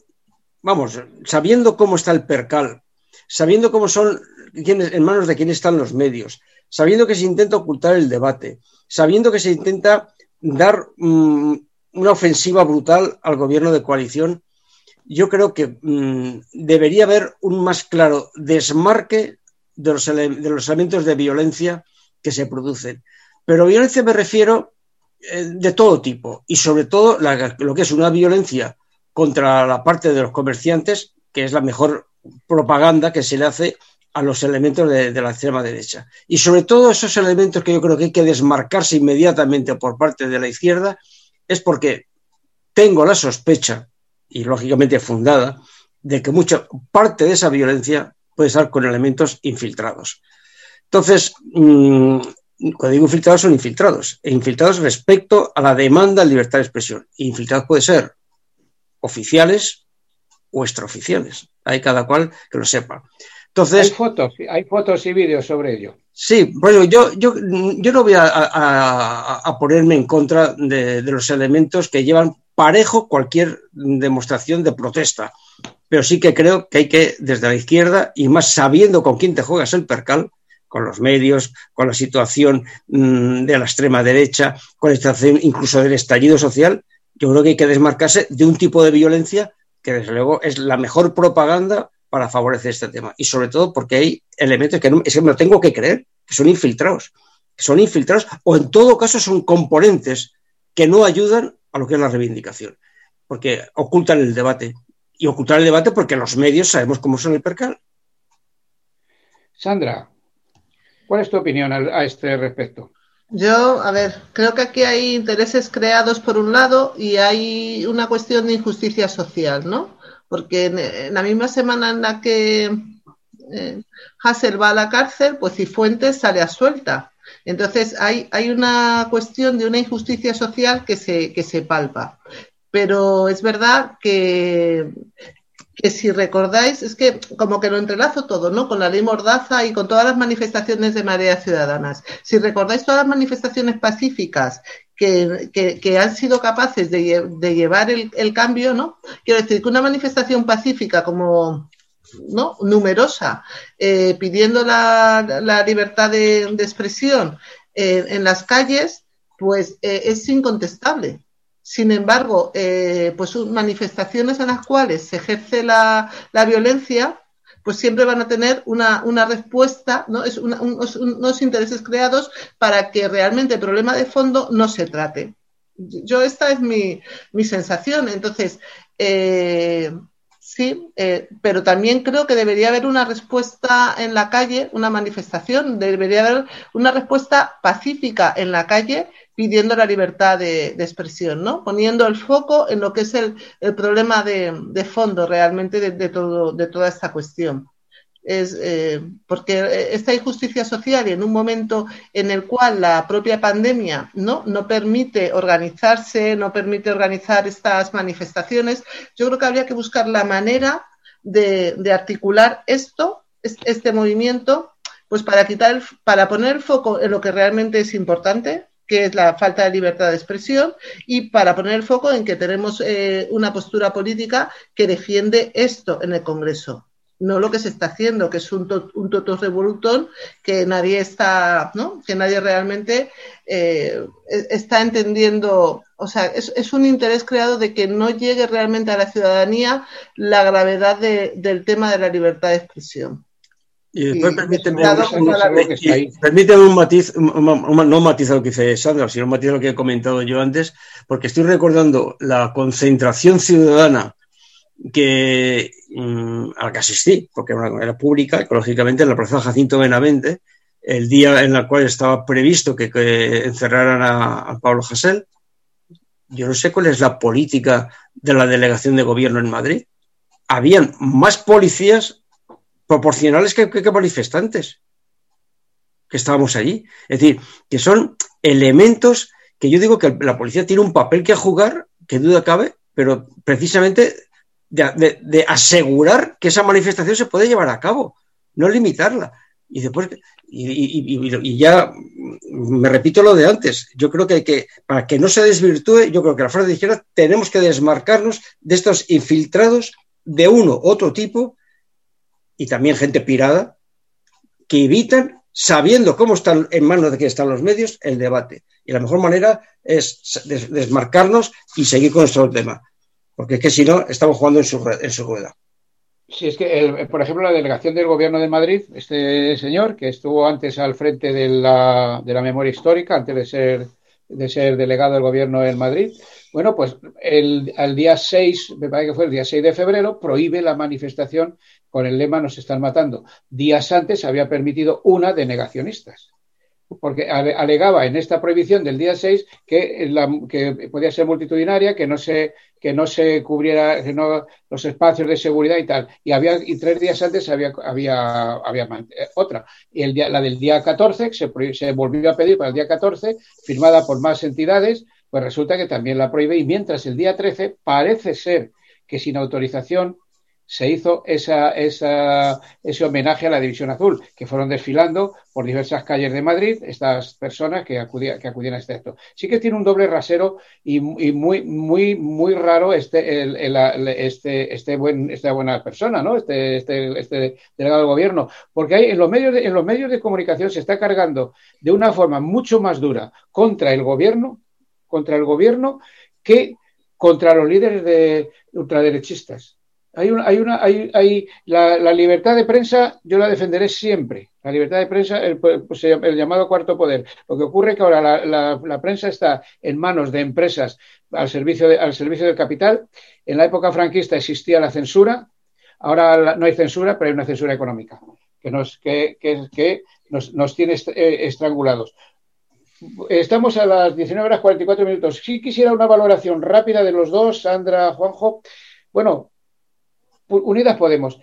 Speaker 3: vamos, sabiendo cómo está el percal, sabiendo cómo son, en manos de quién están los medios, sabiendo que se intenta ocultar el debate, sabiendo que se intenta dar mm, una ofensiva brutal al gobierno de coalición yo creo que mm, debería haber un más claro desmarque de los, elementos de violencia que se producen. Pero violencia me refiero eh, de todo tipo y sobre todo lo que es una violencia contra la parte de los comerciantes, que es la mejor propaganda que se le hace a los elementos de, de, la extrema derecha. Y sobre todo esos elementos que yo creo que hay que desmarcarse inmediatamente por parte de la izquierda, es porque tengo la sospecha y lógicamente fundada, de que mucha parte de esa violencia puede estar con elementos infiltrados. Entonces, mm, cuando digo infiltrados, son infiltrados, e infiltrados respecto a la demanda de libertad de expresión. infiltrados puede ser oficiales o extraoficiales. Hay cada cual que lo sepa. Entonces,
Speaker 2: hay fotos, hay fotos y vídeos sobre ello.
Speaker 3: Sí, bueno, yo, yo, yo no voy a, ponerme en contra de, los elementos que llevan parejo cualquier demostración de protesta. Pero sí que creo que hay que, desde la izquierda, y más sabiendo con quién te juegas el percal, con los medios, con la situación mm, de la extrema derecha, con la situación incluso del estallido social, yo creo que hay que desmarcarse de un tipo de violencia que desde luego es la mejor propaganda para favorecer este tema. Y sobre todo porque hay elementos que, no, es que me lo tengo que creer, que son infiltrados, que son infiltrados o en todo caso son componentes que no ayudan a lo que es la reivindicación, porque ocultan el debate. Y ocultan el debate porque los medios sabemos cómo son el percal.
Speaker 2: Sandra, ¿cuál es tu opinión a, este respecto?
Speaker 4: Yo, a ver, creo que aquí hay intereses creados por un lado y hay una cuestión de injusticia social, ¿no? Porque en, la misma semana en la que eh, Hassel va a la cárcel, pues Cifuentes sale a suelta. Entonces, hay, hay una cuestión de una injusticia social que se, que se palpa. Pero es verdad que, que si recordáis, es que como que lo entrelazo todo, ¿no? Con la ley Mordaza y con todas las manifestaciones de mareas ciudadanas. Si recordáis todas las manifestaciones pacíficas que, que, han sido capaces de, de llevar el, el, cambio, ¿no? Quiero decir que una manifestación pacífica como ¿no? numerosa eh, pidiendo la, libertad de, expresión en las calles, pues es incontestable. Sin embargo, pues manifestaciones en las cuales se ejerce la, la violencia, pues siempre van a tener una, una respuesta, ¿no? Es unos intereses creados para que realmente el problema de fondo no se trate. Yo, esta es mi, mi sensación. Entonces, eh, sí, eh, pero también creo que debería haber una respuesta en la calle, una manifestación, debería haber una respuesta pacífica en la calle pidiendo la libertad de, expresión, ¿no? Poniendo el foco en lo que es el, problema de, fondo realmente de, todo, de toda esta cuestión. Es, eh, porque esta injusticia social y en un momento en el cual la propia pandemia ¿no? no permite organizarse, no permite organizar estas manifestaciones, yo creo que habría que buscar la manera de, articular esto, este movimiento, pues para quitar, para poner el foco en lo que realmente es importante, que es la falta de libertad de expresión, y para poner el foco en que tenemos eh, una postura política que defiende esto en el Congreso. No lo que se está haciendo, que es un, un totus revolutum que nadie está, ¿no? que nadie realmente eh, e-, está entendiendo. O sea, es, un interés creado de que no llegue realmente a la ciudadanía la gravedad del tema de la libertad de expresión.
Speaker 3: Y después permíteme, un matiz, no un matiz a lo que dice Sandra, sino un matiz a lo que he comentado yo antes, porque estoy recordando la concentración ciudadana que, mm, a la que asistí, porque era pública, ecológicamente, en la Plaza Jacinto Benavente, el día en el cual estaba previsto que, encerraran a, Pablo Hasél. Yo no sé cuál es la política de la delegación de gobierno en Madrid. Habían más policías proporcionales que, manifestantes que estábamos allí. Es decir, que son elementos que yo digo que la policía tiene un papel que jugar, que duda cabe, pero precisamente de, asegurar que esa manifestación se puede llevar a cabo, no limitarla. Y después, y, ya me repito lo de antes, yo creo que, hay que para que no se desvirtúe, yo creo que la frase de izquierda tenemos que desmarcarnos de estos infiltrados de uno otro tipo y también gente pirada que evitan, sabiendo cómo están en manos de quién están los medios, el debate. Y la mejor manera es desmarcarnos y seguir con nuestro tema. Porque es que si no, estamos jugando en su, en su rueda.
Speaker 2: Sí, es que, por ejemplo, la delegación del Gobierno de Madrid, este señor que estuvo antes al frente de la, de la memoria histórica, antes de ser, de ser delegado del Gobierno en Madrid, bueno, pues el, al día 6, me parece que fue el día 6 de febrero, prohíbe la manifestación con el lema Nos están matando. Días antes había permitido una de negacionistas, porque alegaba en esta prohibición del día 6 que, que podía ser multitudinaria, que no se, que no se cubriera que no, los espacios de seguridad y tal. Y, había, y tres días antes había, había, había eh, otra. Y el día, la del día 14 se, se volvió a pedir para el día 14, firmada por más entidades pues resulta que también la prohíbe y mientras el día 13 parece ser que sin autorización se hizo esa, ese homenaje a la División Azul, que fueron desfilando por diversas calles de Madrid estas personas que acudían, acudían a este acto. Sí que tiene un doble rasero y, muy, muy, muy raro este, este, este buen, esta buena persona, ¿no? Este, este, este delegado de gobierno, porque hay, en, los medios de, en los medios de comunicación se está cargando de una forma mucho más dura contra el gobierno contra el gobierno que contra los líderes de ultraderechistas. Hay una, hay una, hay, hay la, libertad de prensa, yo la defenderé siempre. La libertad de prensa, el, pues, el llamado cuarto poder. Lo que ocurre es que ahora la, prensa está en manos de empresas al servicio, al servicio del capital. En la época franquista existía la censura. Ahora no hay censura, pero hay una censura económica que nos, que, que, nos, nos tiene eh, estrangulados. Estamos a las 19 horas 44 minutos. Sí quisiera una valoración rápida de los dos, Sandra, Juanjo. Bueno, Unidas Podemos,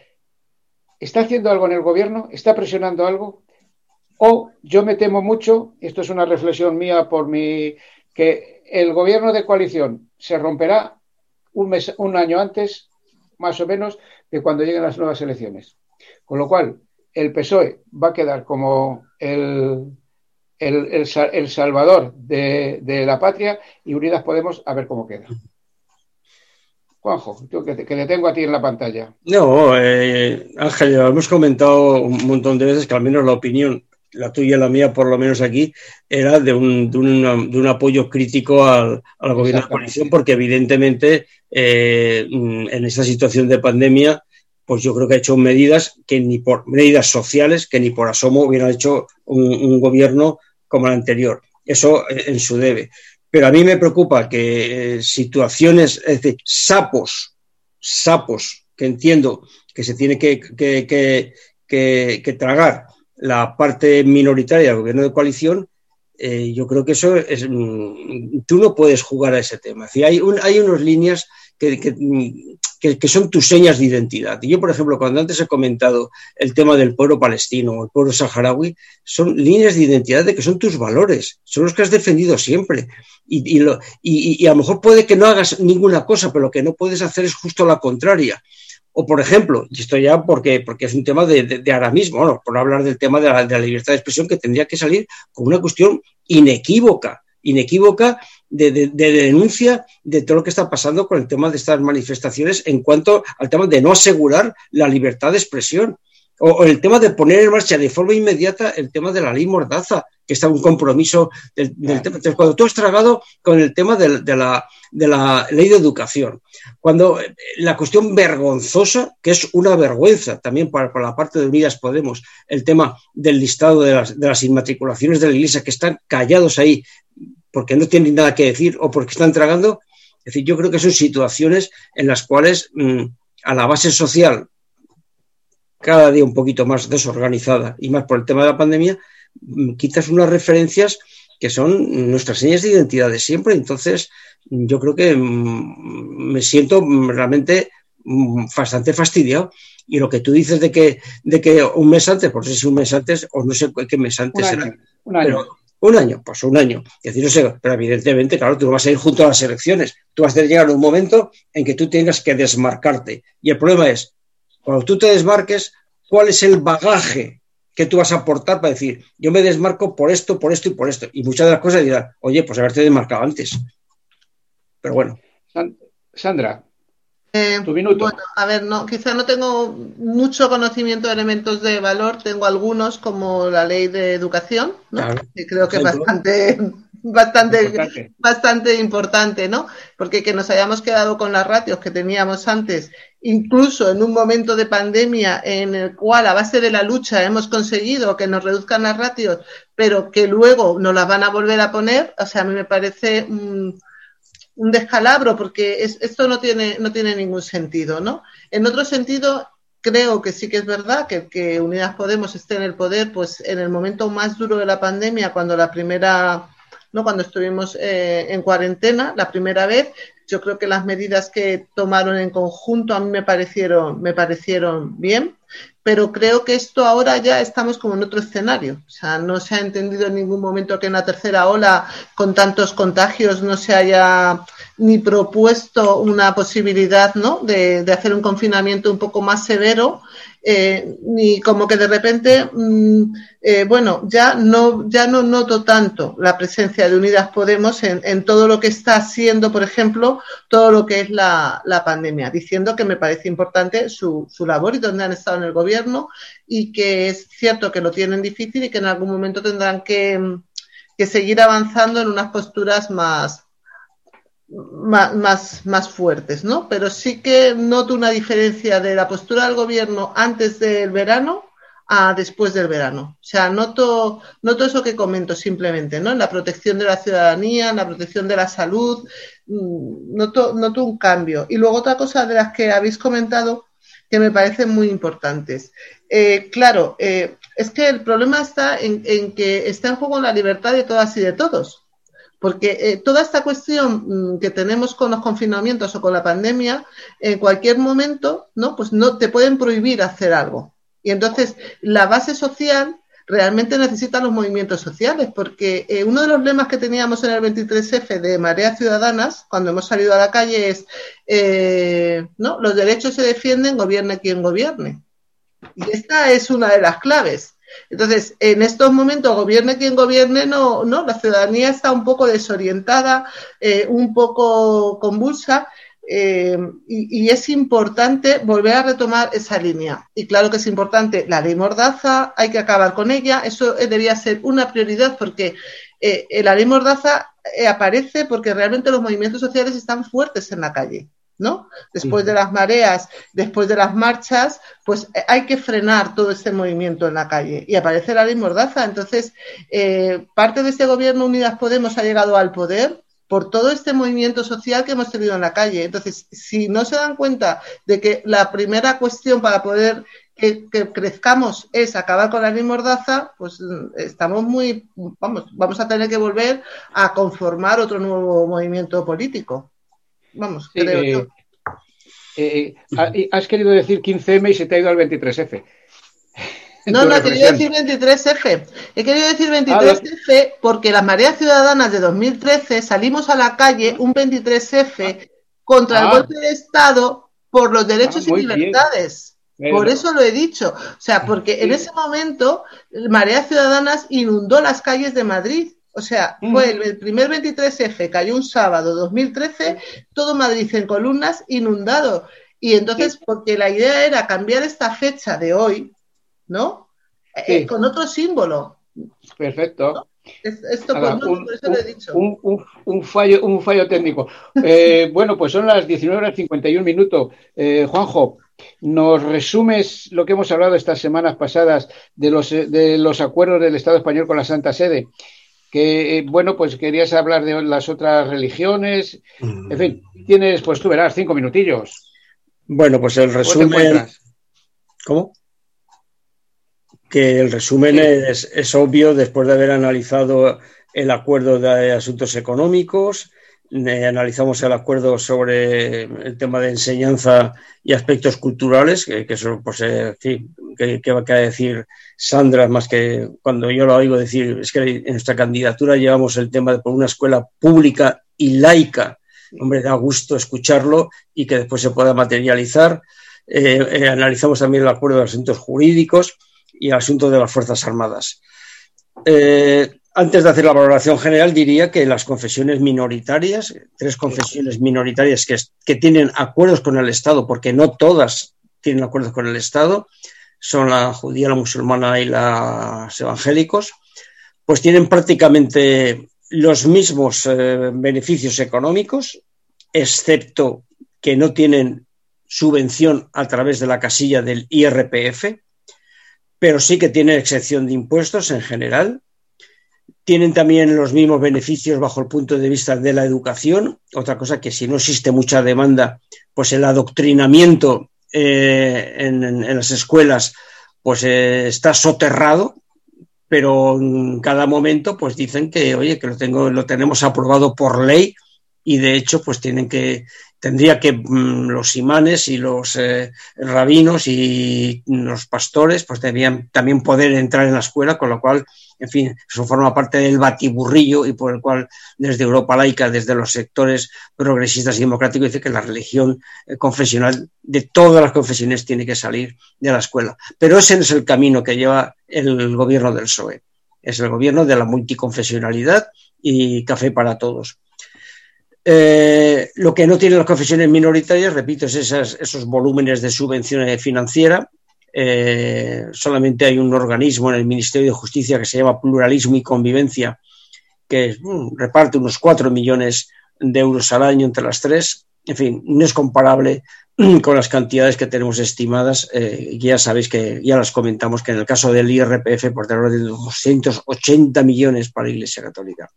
Speaker 2: ¿está haciendo algo en el gobierno? ¿Está presionando algo? O yo me temo mucho, esto es una reflexión mía por mi, que el gobierno de coalición se romperá un, mes, un año antes, más o menos, de cuando lleguen las nuevas elecciones. Con lo cual, el PSOE va a quedar como el, el, salvador de, la patria y Unidas Podemos a ver cómo queda. Juanjo, yo que, te, le tengo a ti en la pantalla.
Speaker 3: No, eh, Ángel, hemos comentado un montón de veces que al menos la opinión, la tuya y la mía, por lo menos aquí, era de un, de un apoyo crítico al, al gobierno de la coalición, porque evidentemente eh, en esta situación de pandemia, pues yo creo que ha hecho medidas que ni por medidas sociales que ni por asomo hubiera hecho un, un gobierno como el anterior. Eso en su debe. Pero a mí me preocupa que eh, situaciones, es decir, sapos, sapos, que entiendo que se tiene que, que, que, tragar la parte minoritaria del gobierno de coalición, eh, yo creo que eso es. Mm, tú no puedes jugar a ese tema. Es hay, un, hay unas líneas que, que, son tus señas de identidad. Y yo, por ejemplo, cuando antes he comentado el tema del pueblo palestino o el pueblo saharaui, son líneas de identidad de que son tus valores, son los que has defendido siempre. Y, y, lo, y, y a lo mejor puede que no hagas ninguna cosa, pero lo que no puedes hacer es justo la contraria. O, por ejemplo, y esto ya porque, porque es un tema de, de, ahora mismo, ¿no? por hablar del tema de la, de la libertad de expresión, que tendría que salir con una cuestión inequívoca inequívoca de, de, de, denuncia de todo lo que está pasando con el tema de estas manifestaciones en cuanto al tema de no asegurar la libertad de expresión. O, o el tema de poner en marcha de forma inmediata el tema de la ley Mordaza, que está un compromiso del, del tema. Entonces, cuando tú has tragado con el tema de, de, la, de la ley de educación, cuando eh, la cuestión vergonzosa, que es una vergüenza también para, para la parte de Unidas Podemos, el tema del listado de las, de las inmatriculaciones de la Iglesia, que están callados ahí porque no tienen nada que decir o porque están tragando. Es decir, yo creo que son situaciones en las cuales mmm, a la base social, cada día un poquito más desorganizada y más por el tema de la pandemia, mmm, quitas unas referencias que son nuestras señas de identidad de siempre. Entonces, yo creo que mmm, me siento realmente mm, bastante fastidiado. Y lo que tú dices de que, de que un mes antes, por no sé si un mes antes o no sé qué mes antes
Speaker 2: un año,
Speaker 3: era,
Speaker 2: un año.
Speaker 3: pero un año, pues un año. Es decir, no sé, pero evidentemente, claro, tú vas a ir junto a las elecciones. Tú vas a llegar a un momento en que tú tengas que desmarcarte. Y el problema es, cuando tú te desmarques, ¿cuál es el bagaje que tú vas a aportar para decir, yo me desmarco por esto, por esto y por esto? Y muchas de las cosas dirán, oye, pues haberte desmarcado antes. Pero bueno.
Speaker 2: Sandra,
Speaker 4: eh,
Speaker 2: tu minuto.
Speaker 4: Bueno, a ver, no, quizá no tengo mucho conocimiento de elementos de valor, tengo algunos como la ley de educación, ¿no?
Speaker 3: Claro.
Speaker 4: que creo que es bastante, bastante, importante. bastante importante, ¿no? Porque que nos hayamos quedado con las ratios que teníamos antes, incluso en un momento de pandemia en el cual a base de la lucha hemos conseguido que nos reduzcan las ratios, pero que luego nos las van a volver a poner, o sea, a mí me parece... Mmm, un descalabro porque es, esto no tiene, no tiene ningún sentido, ¿no? En otro sentido, creo que sí que es verdad que, que Unidas Podemos esté en el poder, pues en el momento más duro de la pandemia, cuando la primera, ¿no? Cuando estuvimos eh, en cuarentena, la primera vez, yo creo que las medidas que tomaron en conjunto a mí me parecieron, me parecieron bien, pero creo que esto ahora ya estamos como en otro escenario. O sea, no se ha entendido en ningún momento que en la tercera ola, con tantos contagios, no se haya ni propuesto una posibilidad ¿no? de, de hacer un confinamiento un poco más severo eh, ni como que de repente, mmm, eh, bueno, ya no, ya no noto tanto la presencia de Unidas Podemos en, en, todo lo que está haciendo, por ejemplo, todo lo que es la, la pandemia, diciendo que me parece importante su, su, labor y donde han estado en el gobierno y que es cierto que lo tienen difícil y que en algún momento tendrán que, que seguir avanzando en unas posturas más, más, más, más, fuertes, ¿no? Pero sí que noto una diferencia de la postura del gobierno antes del verano a después del verano. O sea, noto, noto eso que comento simplemente, ¿no? En la protección de la ciudadanía, en la protección de la salud, mm, noto, noto un cambio. Y luego otra cosa de las que habéis comentado que me parecen muy importantes. Eh, claro, eh, es que el problema está en, en que está en juego la libertad de todas y de todos. Porque eh, toda esta cuestión mmm, que tenemos con los confinamientos o con la pandemia, en cualquier momento, ¿no? Pues no te pueden prohibir hacer algo. Y entonces la base social realmente necesita los movimientos sociales, porque eh, uno de los lemas que teníamos en el 23F de Mareas Ciudadanas, cuando hemos salido a la calle, es, eh, ¿no? Los derechos se defienden, gobierne quien gobierne. Y esta es una de las claves. Entonces, en estos momentos, gobierne quien gobierne, no, no, la ciudadanía está un poco desorientada, eh, un poco convulsa. Eh, y, es importante volver a retomar esa línea. Y claro que es importante la ley Mordaza, hay que acabar con ella, eso debía ser una prioridad porque eh, la ley Mordaza eh, aparece porque realmente los movimientos sociales están fuertes en la calle. ¿No? Después de las mareas, después de las marchas, pues hay que frenar todo este movimiento en la calle y aparece la ley Mordaza. Entonces, parte de este gobierno Unidas Podemos ha llegado al poder por todo este movimiento social que hemos tenido en la calle. Entonces, si no se dan cuenta de que la primera cuestión para poder que, crezcamos es acabar con la ley mordaza, pues mm, estamos muy, vamos, vamos a tener que volver a conformar otro nuevo movimiento político. Vamos, creo
Speaker 2: yo. Eh, eh, has querido decir 15M y se te ha ido al 23F.
Speaker 4: No, no, he querido decir 23F. He querido decir 23F porque las mareas ciudadanas de 2013 salimos a la calle un 23F contra el ah. golpe de Estado por los derechos ah, y libertades. Por eso lo he dicho. O sea, porque en ese momento Mareas Ciudadanas inundó las calles de Madrid. O sea, fue el, primer 23F, cayó un sábado 2013, todo Madrid en columnas inundado. Y entonces, porque la idea era cambiar esta fecha de hoy, ¿no? Eh, con otro símbolo.
Speaker 2: Perfecto. esto un, por eso lo he dicho. Un, fallo, un fallo técnico. Eh, bueno, pues son las 19 horas 51 minutos. Eh, Juanjo, ¿nos resumes lo que hemos hablado estas semanas pasadas de los, de los acuerdos del Estado español con la Santa Sede? Que, bueno, pues querías hablar de las otras religiones. En fin, tienes, pues tú verás, cinco minutillos.
Speaker 3: Bueno, pues el resumen. ¿Cómo? que el resumen es, obvio después de haber analizado el acuerdo de asuntos económicos, eh, analizamos el acuerdo sobre el tema de enseñanza y aspectos culturales, que, eso, pues, eh, que, va a decir Sandra, más que cuando yo lo oigo decir, es que en nuestra candidatura llevamos el tema de por una escuela pública y laica. Hombre, da gusto escucharlo y que después se pueda materializar. Eh, analizamos también el acuerdo de asuntos jurídicos y el asunto de las Fuerzas Armadas. Eh, antes de hacer la valoración general, diría que las confesiones minoritarias, tres confesiones minoritarias que, tienen acuerdos con el Estado, porque no todas tienen acuerdos con el Estado, son la judía, la musulmana y los evangélicos, pues tienen prácticamente los mismos eh, beneficios económicos, excepto que no tienen subvención a través de la casilla del IRPF, pero sí que tienen excepción de impuestos en general. Tienen también los mismos beneficios bajo el punto de vista de la educación. Otra cosa que si no existe mucha demanda, pues el adoctrinamiento eh, en, las escuelas pues eh, está soterrado, pero en cada momento pues dicen que, oye, que lo, tengo, lo tenemos aprobado por ley y de hecho pues tienen que tendría que mm, los imanes y los eh, rabinos y los pastores pues debían también poder entrar en la escuela, con lo cual, en fin, eso forma parte del batiburrillo y por el cual desde Europa laica, desde los sectores progresistas y democráticos, dice que la religión eh, confesional de todas las confesiones tiene que salir de la escuela. Pero ese es el camino que lleva el gobierno del PSOE. Es el gobierno de la multiconfesionalidad y café para todos. Eh, lo que no tienen las confesiones minoritarias, repito, es esos volúmenes de subvención financiera. Eh, solamente hay un organismo en el Ministerio de Justicia que se llama Pluralismo y Convivencia, que mm, reparte unos 4 millones de euros al año entre las tres. En fin, no es comparable con las cantidades que tenemos estimadas. Eh, ya sabéis que ya las comentamos que en el caso del IRPF, por valor de 280 millones para la Iglesia Católica.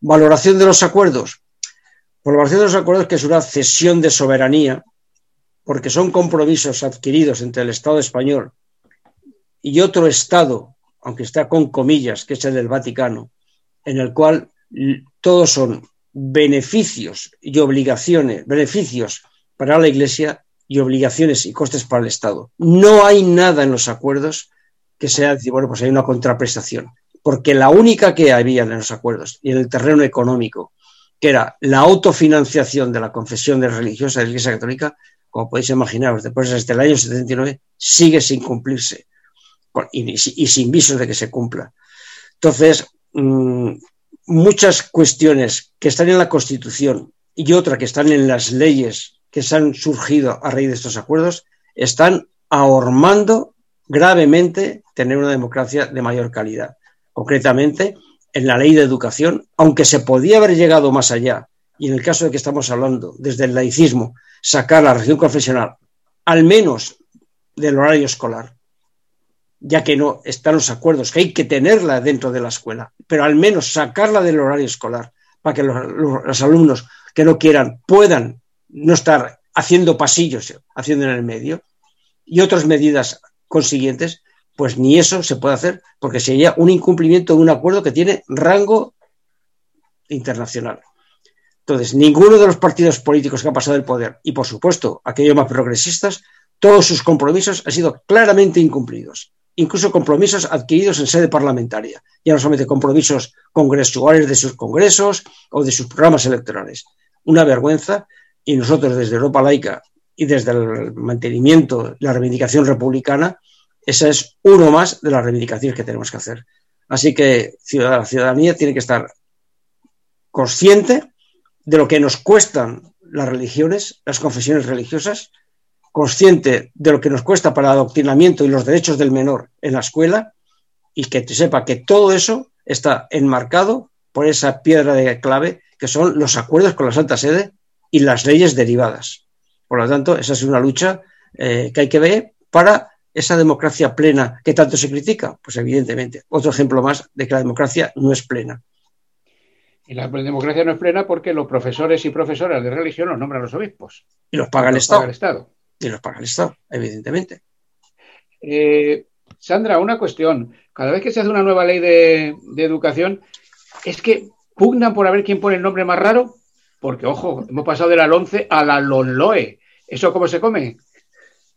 Speaker 3: Valoración de los acuerdos. Por de los acuerdos que es una cesión de soberanía, porque son compromisos adquiridos entre el Estado español y otro Estado, aunque está con comillas, que es el del Vaticano, en el cual todos son beneficios y obligaciones, beneficios para la Iglesia y obligaciones y costes para el Estado. No hay nada en los acuerdos que sea decir, bueno, pues hay una contraprestación, porque la única que había en los acuerdos y en el terreno económico que era la autofinanciación de la confesión de religiosa de la Iglesia Católica, como podéis imaginaros, después desde el año 79, sigue sin cumplirse y, sin visos de que se cumpla. Entonces, mm, muchas cuestiones que están en la Constitución y otra que están en las leyes que se han surgido a raíz de estos acuerdos, están ahormando gravemente tener una democracia de mayor calidad. Concretamente, en la ley de educación, aunque se podía haber llegado más allá, y en el caso de que estamos hablando, desde el laicismo, sacar la religión confesional, al menos del horario escolar, ya que no están los acuerdos, que hay que tenerla dentro de la escuela, pero al menos sacarla del horario escolar, para que los, alumnos que no quieran puedan no estar haciendo pasillos, haciendo en el medio, y otras medidas consiguientes, pues ni eso se puede hacer, porque sería un incumplimiento de un acuerdo que tiene rango internacional. Entonces, ninguno de los partidos políticos que han pasado el poder, y por supuesto aquellos más progresistas, todos sus compromisos han sido claramente incumplidos, incluso compromisos adquiridos en sede parlamentaria, ya no solamente compromisos congresuales de sus congresos o de sus programas electorales. Una vergüenza, y nosotros desde Europa Laica y desde el mantenimiento, la reivindicación republicana, esa es uno más de las reivindicaciones que tenemos que hacer. Así que la ciudadanía tiene que estar consciente de lo que nos cuestan las religiones, las confesiones religiosas, consciente de lo que nos cuesta para el adoctrinamiento y los derechos del menor en la escuela y que sepa que todo eso está enmarcado por esa piedra de clave que son los acuerdos con la Santa Sede y las leyes derivadas. Por lo tanto, esa es una lucha eh, que hay que ver para esa democracia plena que tanto se critica. Pues evidentemente, otro ejemplo más de que la democracia no es plena.
Speaker 2: Y la democracia no es plena porque los profesores y profesoras de religión los nombran los obispos.
Speaker 3: Y los paga el, Estado. Y los paga el Estado, evidentemente.
Speaker 2: Eh, Sandra, una cuestión. Cada vez que se hace una nueva ley de, educación, es que pugnan por a ver quién pone el nombre más raro. Porque, ojo, hemos pasado de la 11 a la LONLOE. ¿Eso cómo se come?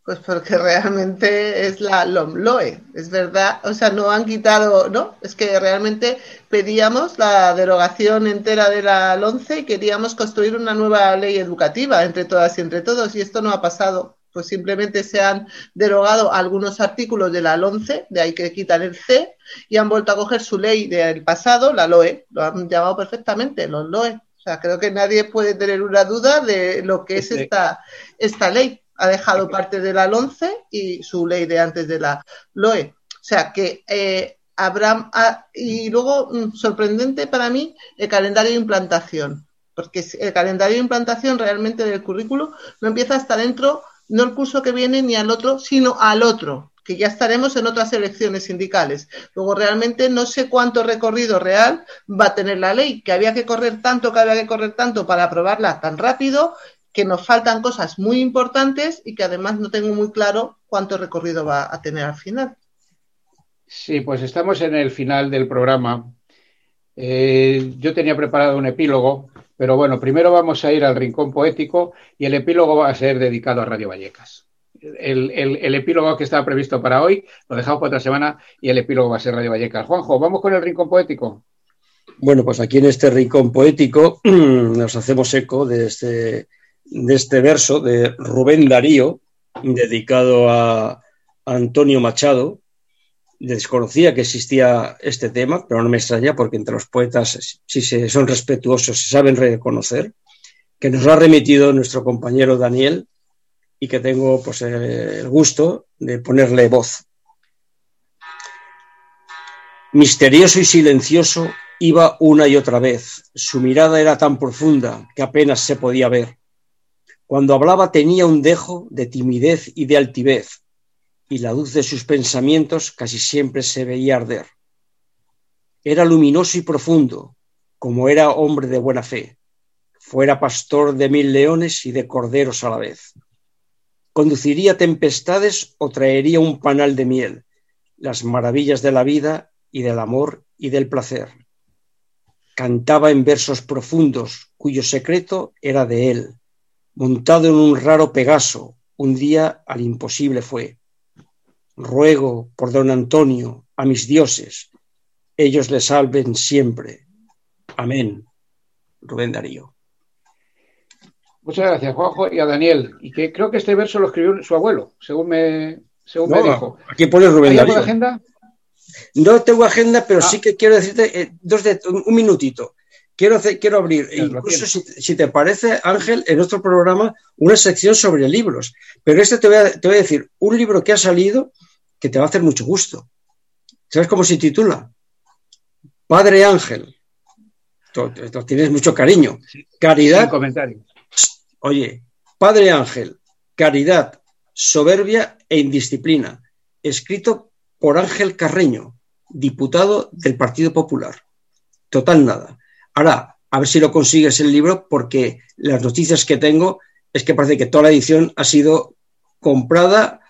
Speaker 4: Pues porque realmente es la LOMLOE, es verdad, o sea, no han quitado, ¿no? Es que realmente pedíamos la derogación entera de la LONCE y queríamos construir una nueva ley educativa entre todas y entre todos, y esto no ha pasado. Pues simplemente se han derogado algunos artículos de la LONCE, de ahí que quitan el C, y han vuelto a coger su ley del pasado, la LOE, lo han llamado perfectamente, los LOE. O sea, creo que nadie puede tener una duda de lo que es esta, esta ley ha dejado parte de la LONCE y su ley de antes de la LOE. O sea que eh, habrá. Ah, y luego, mm, sorprendente para mí, el calendario de implantación. Porque el calendario de implantación realmente del currículo no empieza hasta dentro, no el curso que viene ni al otro, sino al otro, que ya estaremos en otras elecciones sindicales. Luego realmente no sé cuánto recorrido real va a tener la ley, que había que correr tanto, que había que correr tanto para aprobarla tan rápido que nos faltan cosas muy importantes y que además no tengo muy claro cuánto recorrido va a tener al final.
Speaker 2: Sí, pues estamos en el final del programa. Eh, yo tenía preparado un epílogo, pero bueno, primero vamos a ir al rincón poético y el epílogo va a ser dedicado a Radio Vallecas. El, el, epílogo que estaba previsto para hoy lo dejamos para otra semana y el epílogo va a ser Radio Vallecas. Juanjo, vamos con el rincón poético.
Speaker 3: Bueno, pues aquí en este rincón poético nos hacemos eco de este de este verso de Rubén Darío, dedicado a Antonio Machado. Desconocía que existía este tema, pero no me extraña porque entre los poetas, si se son respetuosos, se saben reconocer, que nos lo ha remitido nuestro compañero Daniel y que tengo pues, el gusto de ponerle voz. Misterioso y silencioso iba una y otra vez. Su mirada era tan profunda que apenas se podía ver. Cuando hablaba tenía un dejo de timidez y de altivez, y la luz de sus pensamientos casi siempre se veía arder. Era luminoso y profundo, como era hombre de buena fe, fuera pastor de mil leones y de corderos a la vez. Conduciría tempestades o traería un panal de miel, las maravillas de la vida y del amor y del placer. Cantaba en versos profundos, cuyo secreto era de él, montado en un raro Pegaso, un día al imposible fue. Ruego por don Antonio a mis dioses, ellos le salven siempre. Amén. Rubén Darío.
Speaker 2: Muchas gracias, Juanjo, y a Daniel. Y que creo que este verso lo escribió su abuelo, según me, según me dijo.
Speaker 3: Aquí pone Rubén Darío. agenda? No tengo agenda, pero ah. sí que quiero decirte eh, dos de, un minutito. Quiero, hacer, quiero abrir, incluso si, te parece, Ángel, en nuestro programa, una sección sobre libros. Pero este te voy, a, te voy a decir, un libro que ha salido que te va a hacer mucho gusto. ¿Sabes cómo se titula? Padre Ángel. Tienes mucho cariño. Caridad. Oye, Padre Ángel, caridad, soberbia e indisciplina. Escrito por Ángel Carreño, diputado del Partido Popular. Total nada. Ahora, a ver si lo consigues el libro, porque las noticias que tengo es que parece que toda la edición ha sido comprada,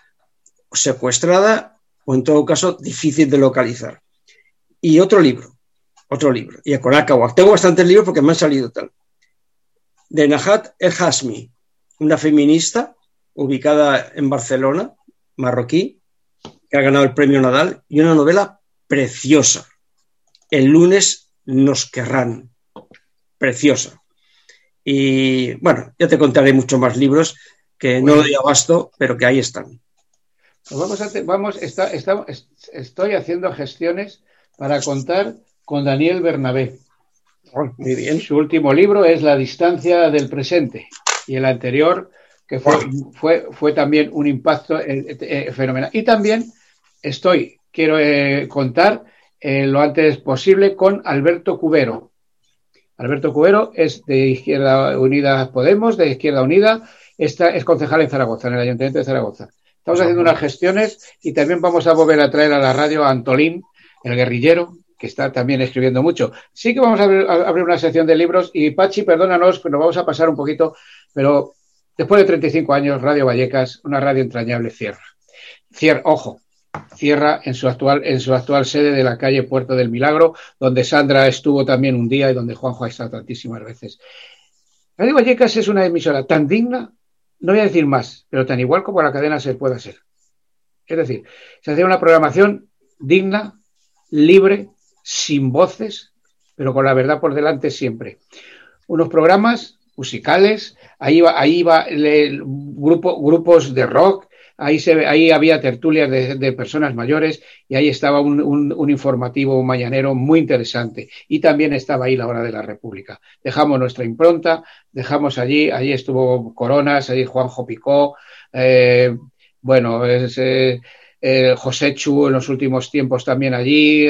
Speaker 3: secuestrada o en todo caso difícil de localizar. Y otro libro, otro libro. Y con Tengo bastantes libros porque me han salido tal. De Nahat El Hasmi, una feminista ubicada en Barcelona, marroquí, que ha ganado el premio Nadal, y una novela preciosa. El lunes nos querrán. Preciosa. Y bueno, ya te contaré muchos más libros que no doy abasto, pero que ahí están.
Speaker 2: Pues vamos a vamos, está, estoy haciendo gestiones para contar con Daniel Bernabé.
Speaker 3: Muy bien.
Speaker 2: Su último libro es La distancia del presente y el anterior, que fue, fue, fue también un impacto eh, eh, fenomenal. Y también estoy, quiero eh, contar lo antes posible con Alberto Cubero. Alberto Cubero es de Izquierda Unida Podemos, de Izquierda Unida, está, es concejal en Zaragoza, en el Ayuntamiento de Zaragoza. Estamos haciendo unas gestiones y también vamos a volver a traer a la radio a Antolín, el guerrillero, que está también escribiendo mucho. Sí que vamos a abrir, una sección de libros y Pachi, perdónanos, nos vamos a pasar un poquito, pero después de 35 años, Radio Vallecas, una radio entrañable, cierra. Cierra, ojo, cierra en su actual, en su actual sede de la calle Puerto del Milagro, donde Sandra estuvo también un día y donde Juanjo ha estado tantísimas veces. Radio Vallecas es una emisora tan digna, no voy a decir más, pero tan igual como la cadena se pueda ser. Es decir, se hace una programación digna, libre, sin voces, pero con la verdad por delante siempre. Unos programas musicales, ahí va, ahí va el grupo, grupos de rock, ahí, se, ahí había tertulias de, personas mayores y ahí estaba un, informativo mañanero muy interesante. Y también estaba ahí la hora de la República. Dejamos nuestra impronta, dejamos allí, allí estuvo Coronas, allí Juanjo Picó, eh, bueno, es, eh, eh, José Chu en los últimos tiempos también allí,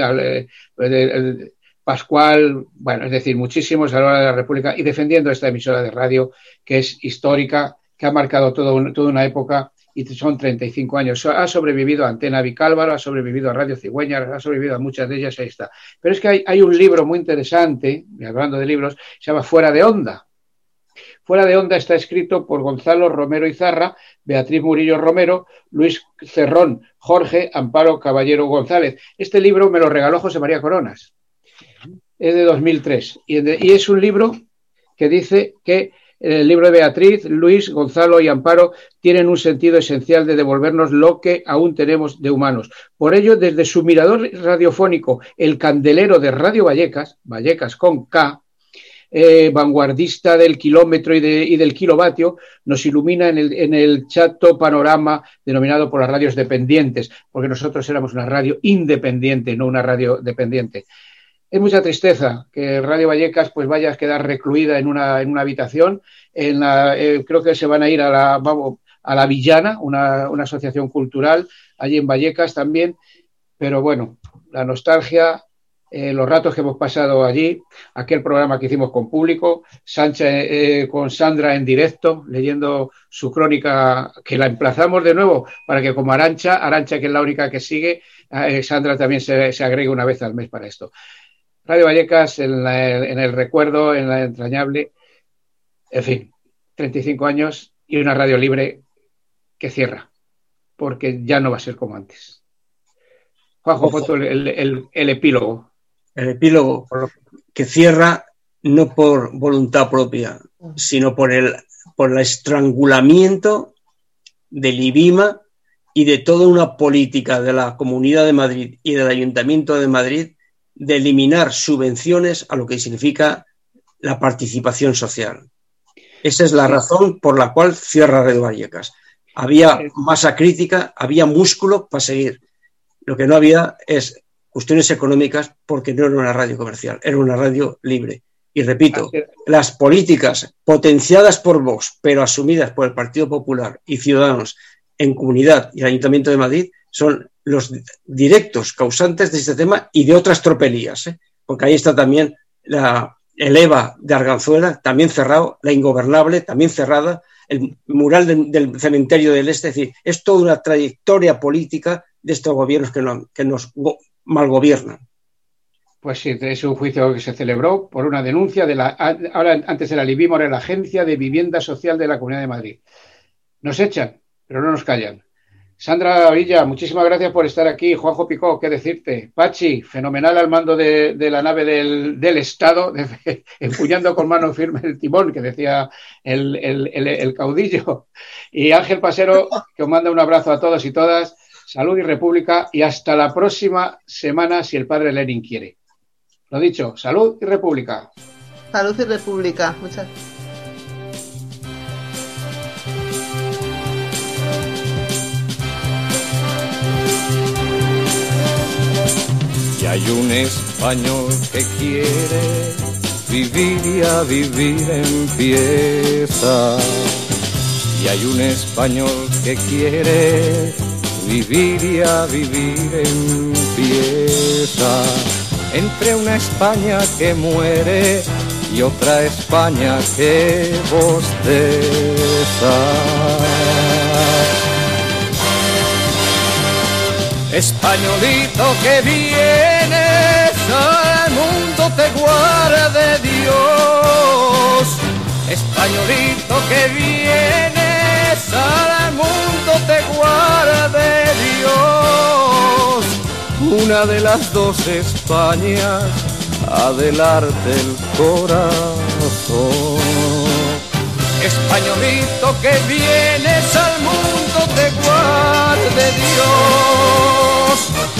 Speaker 2: Pascual, bueno, es decir, muchísimos a la hora de la República y defendiendo esta emisora de radio que es histórica, que ha marcado todo toda una época y son 35 años. Ha sobrevivido a Antena Vicálvaro, ha sobrevivido a Radio Cigüeña, ha sobrevivido a muchas de ellas, ahí está. Pero es que hay, hay un libro muy interesante, hablando de libros, se llama Fuera de Onda, Fuera de onda está escrito por Gonzalo Romero Izarra, Beatriz Murillo Romero, Luis Cerrón, Jorge Amparo Caballero González. Este libro me lo regaló José María Coronas. Es de 2003 y es un libro que dice que el libro de Beatriz, Luis, Gonzalo y Amparo tienen un sentido esencial de devolvernos lo que aún tenemos de humanos. Por ello, desde su mirador radiofónico, el candelero de Radio Vallecas, Vallecas con K, eh, vanguardista del kilómetro y, del kilovatio, nos ilumina en el, en el, chato panorama denominado por las radios dependientes, porque nosotros éramos una radio independiente, no una radio dependiente. Es mucha tristeza que Radio Vallecas pues vaya a quedar recluida en una, en una habitación. En la, eh, creo que se van a ir a la, a la Villana, una, una asociación cultural, allí en Vallecas también. Pero bueno, la nostalgia eh, los ratos que hemos pasado allí, aquel programa que hicimos con público, Sánchez eh, con Sandra en directo, leyendo su crónica, que la emplazamos de nuevo para que como Arancha, Arancha que es la única que sigue, eh, Sandra también se, se, agregue una vez al mes para esto. Radio Vallecas en, en el recuerdo, en la entrañable, en fin, 35 años y una radio libre que cierra, porque ya no va a ser como antes. Juanjo, el, el, el epílogo.
Speaker 3: El epílogo que cierra no por voluntad propia, sino por el, por el estrangulamiento del IBIMA y de toda una política de la Comunidad de Madrid y del Ayuntamiento de Madrid de eliminar subvenciones a lo que significa la participación social. Esa es la razón por la cual cierra Red Vallecas. Había masa crítica, había músculo para seguir. Lo que no había es cuestiones económicas porque no era una radio comercial, era una radio libre. Y repito, las políticas potenciadas por Vox, pero asumidas por el Partido Popular y Ciudadanos en Comunidad y Ayuntamiento de Madrid, son los directos causantes de este tema y de otras tropelías, ¿eh? porque ahí está también la, el EVA de Arganzuela, también cerrado, la Ingobernable, también cerrada, el mural del cementerio del Este, es decir, es toda una trayectoria política de estos gobiernos que, nos malgobiernan.
Speaker 2: Pues sí, es un juicio que se celebró por una denuncia de la, ahora antes era Libimor, la Agencia de Vivienda Social de la Comunidad de Madrid. Nos echan, pero no nos callan. Sandra Villa, muchísimas gracias por estar aquí. Juanjo Picó, qué decirte. Pachi, fenomenal al mando de, la nave del, Estado, empuñando con mano firme el timón, que decía el, caudillo. Y Ángel Pasero, que os manda un abrazo a todos y todas. Salud y República. Y hasta la próxima semana, si el padre Lenin quiere. Lo dicho, salud y República.
Speaker 4: Salud y República. Muchas gracias.
Speaker 5: Hay un español que quiere vivir y a vivir empieza. Y hay un español que quiere vivir y a vivir empieza. Entre una España que muere y otra España que bosteza. Españolito que vienes al mundo te guarde Dios. Españolito que vienes al mundo te guarde Dios. Una de las dos Españas, adelante el corazón. Españolito que vienes al mundo te guarde Dios. Thank you.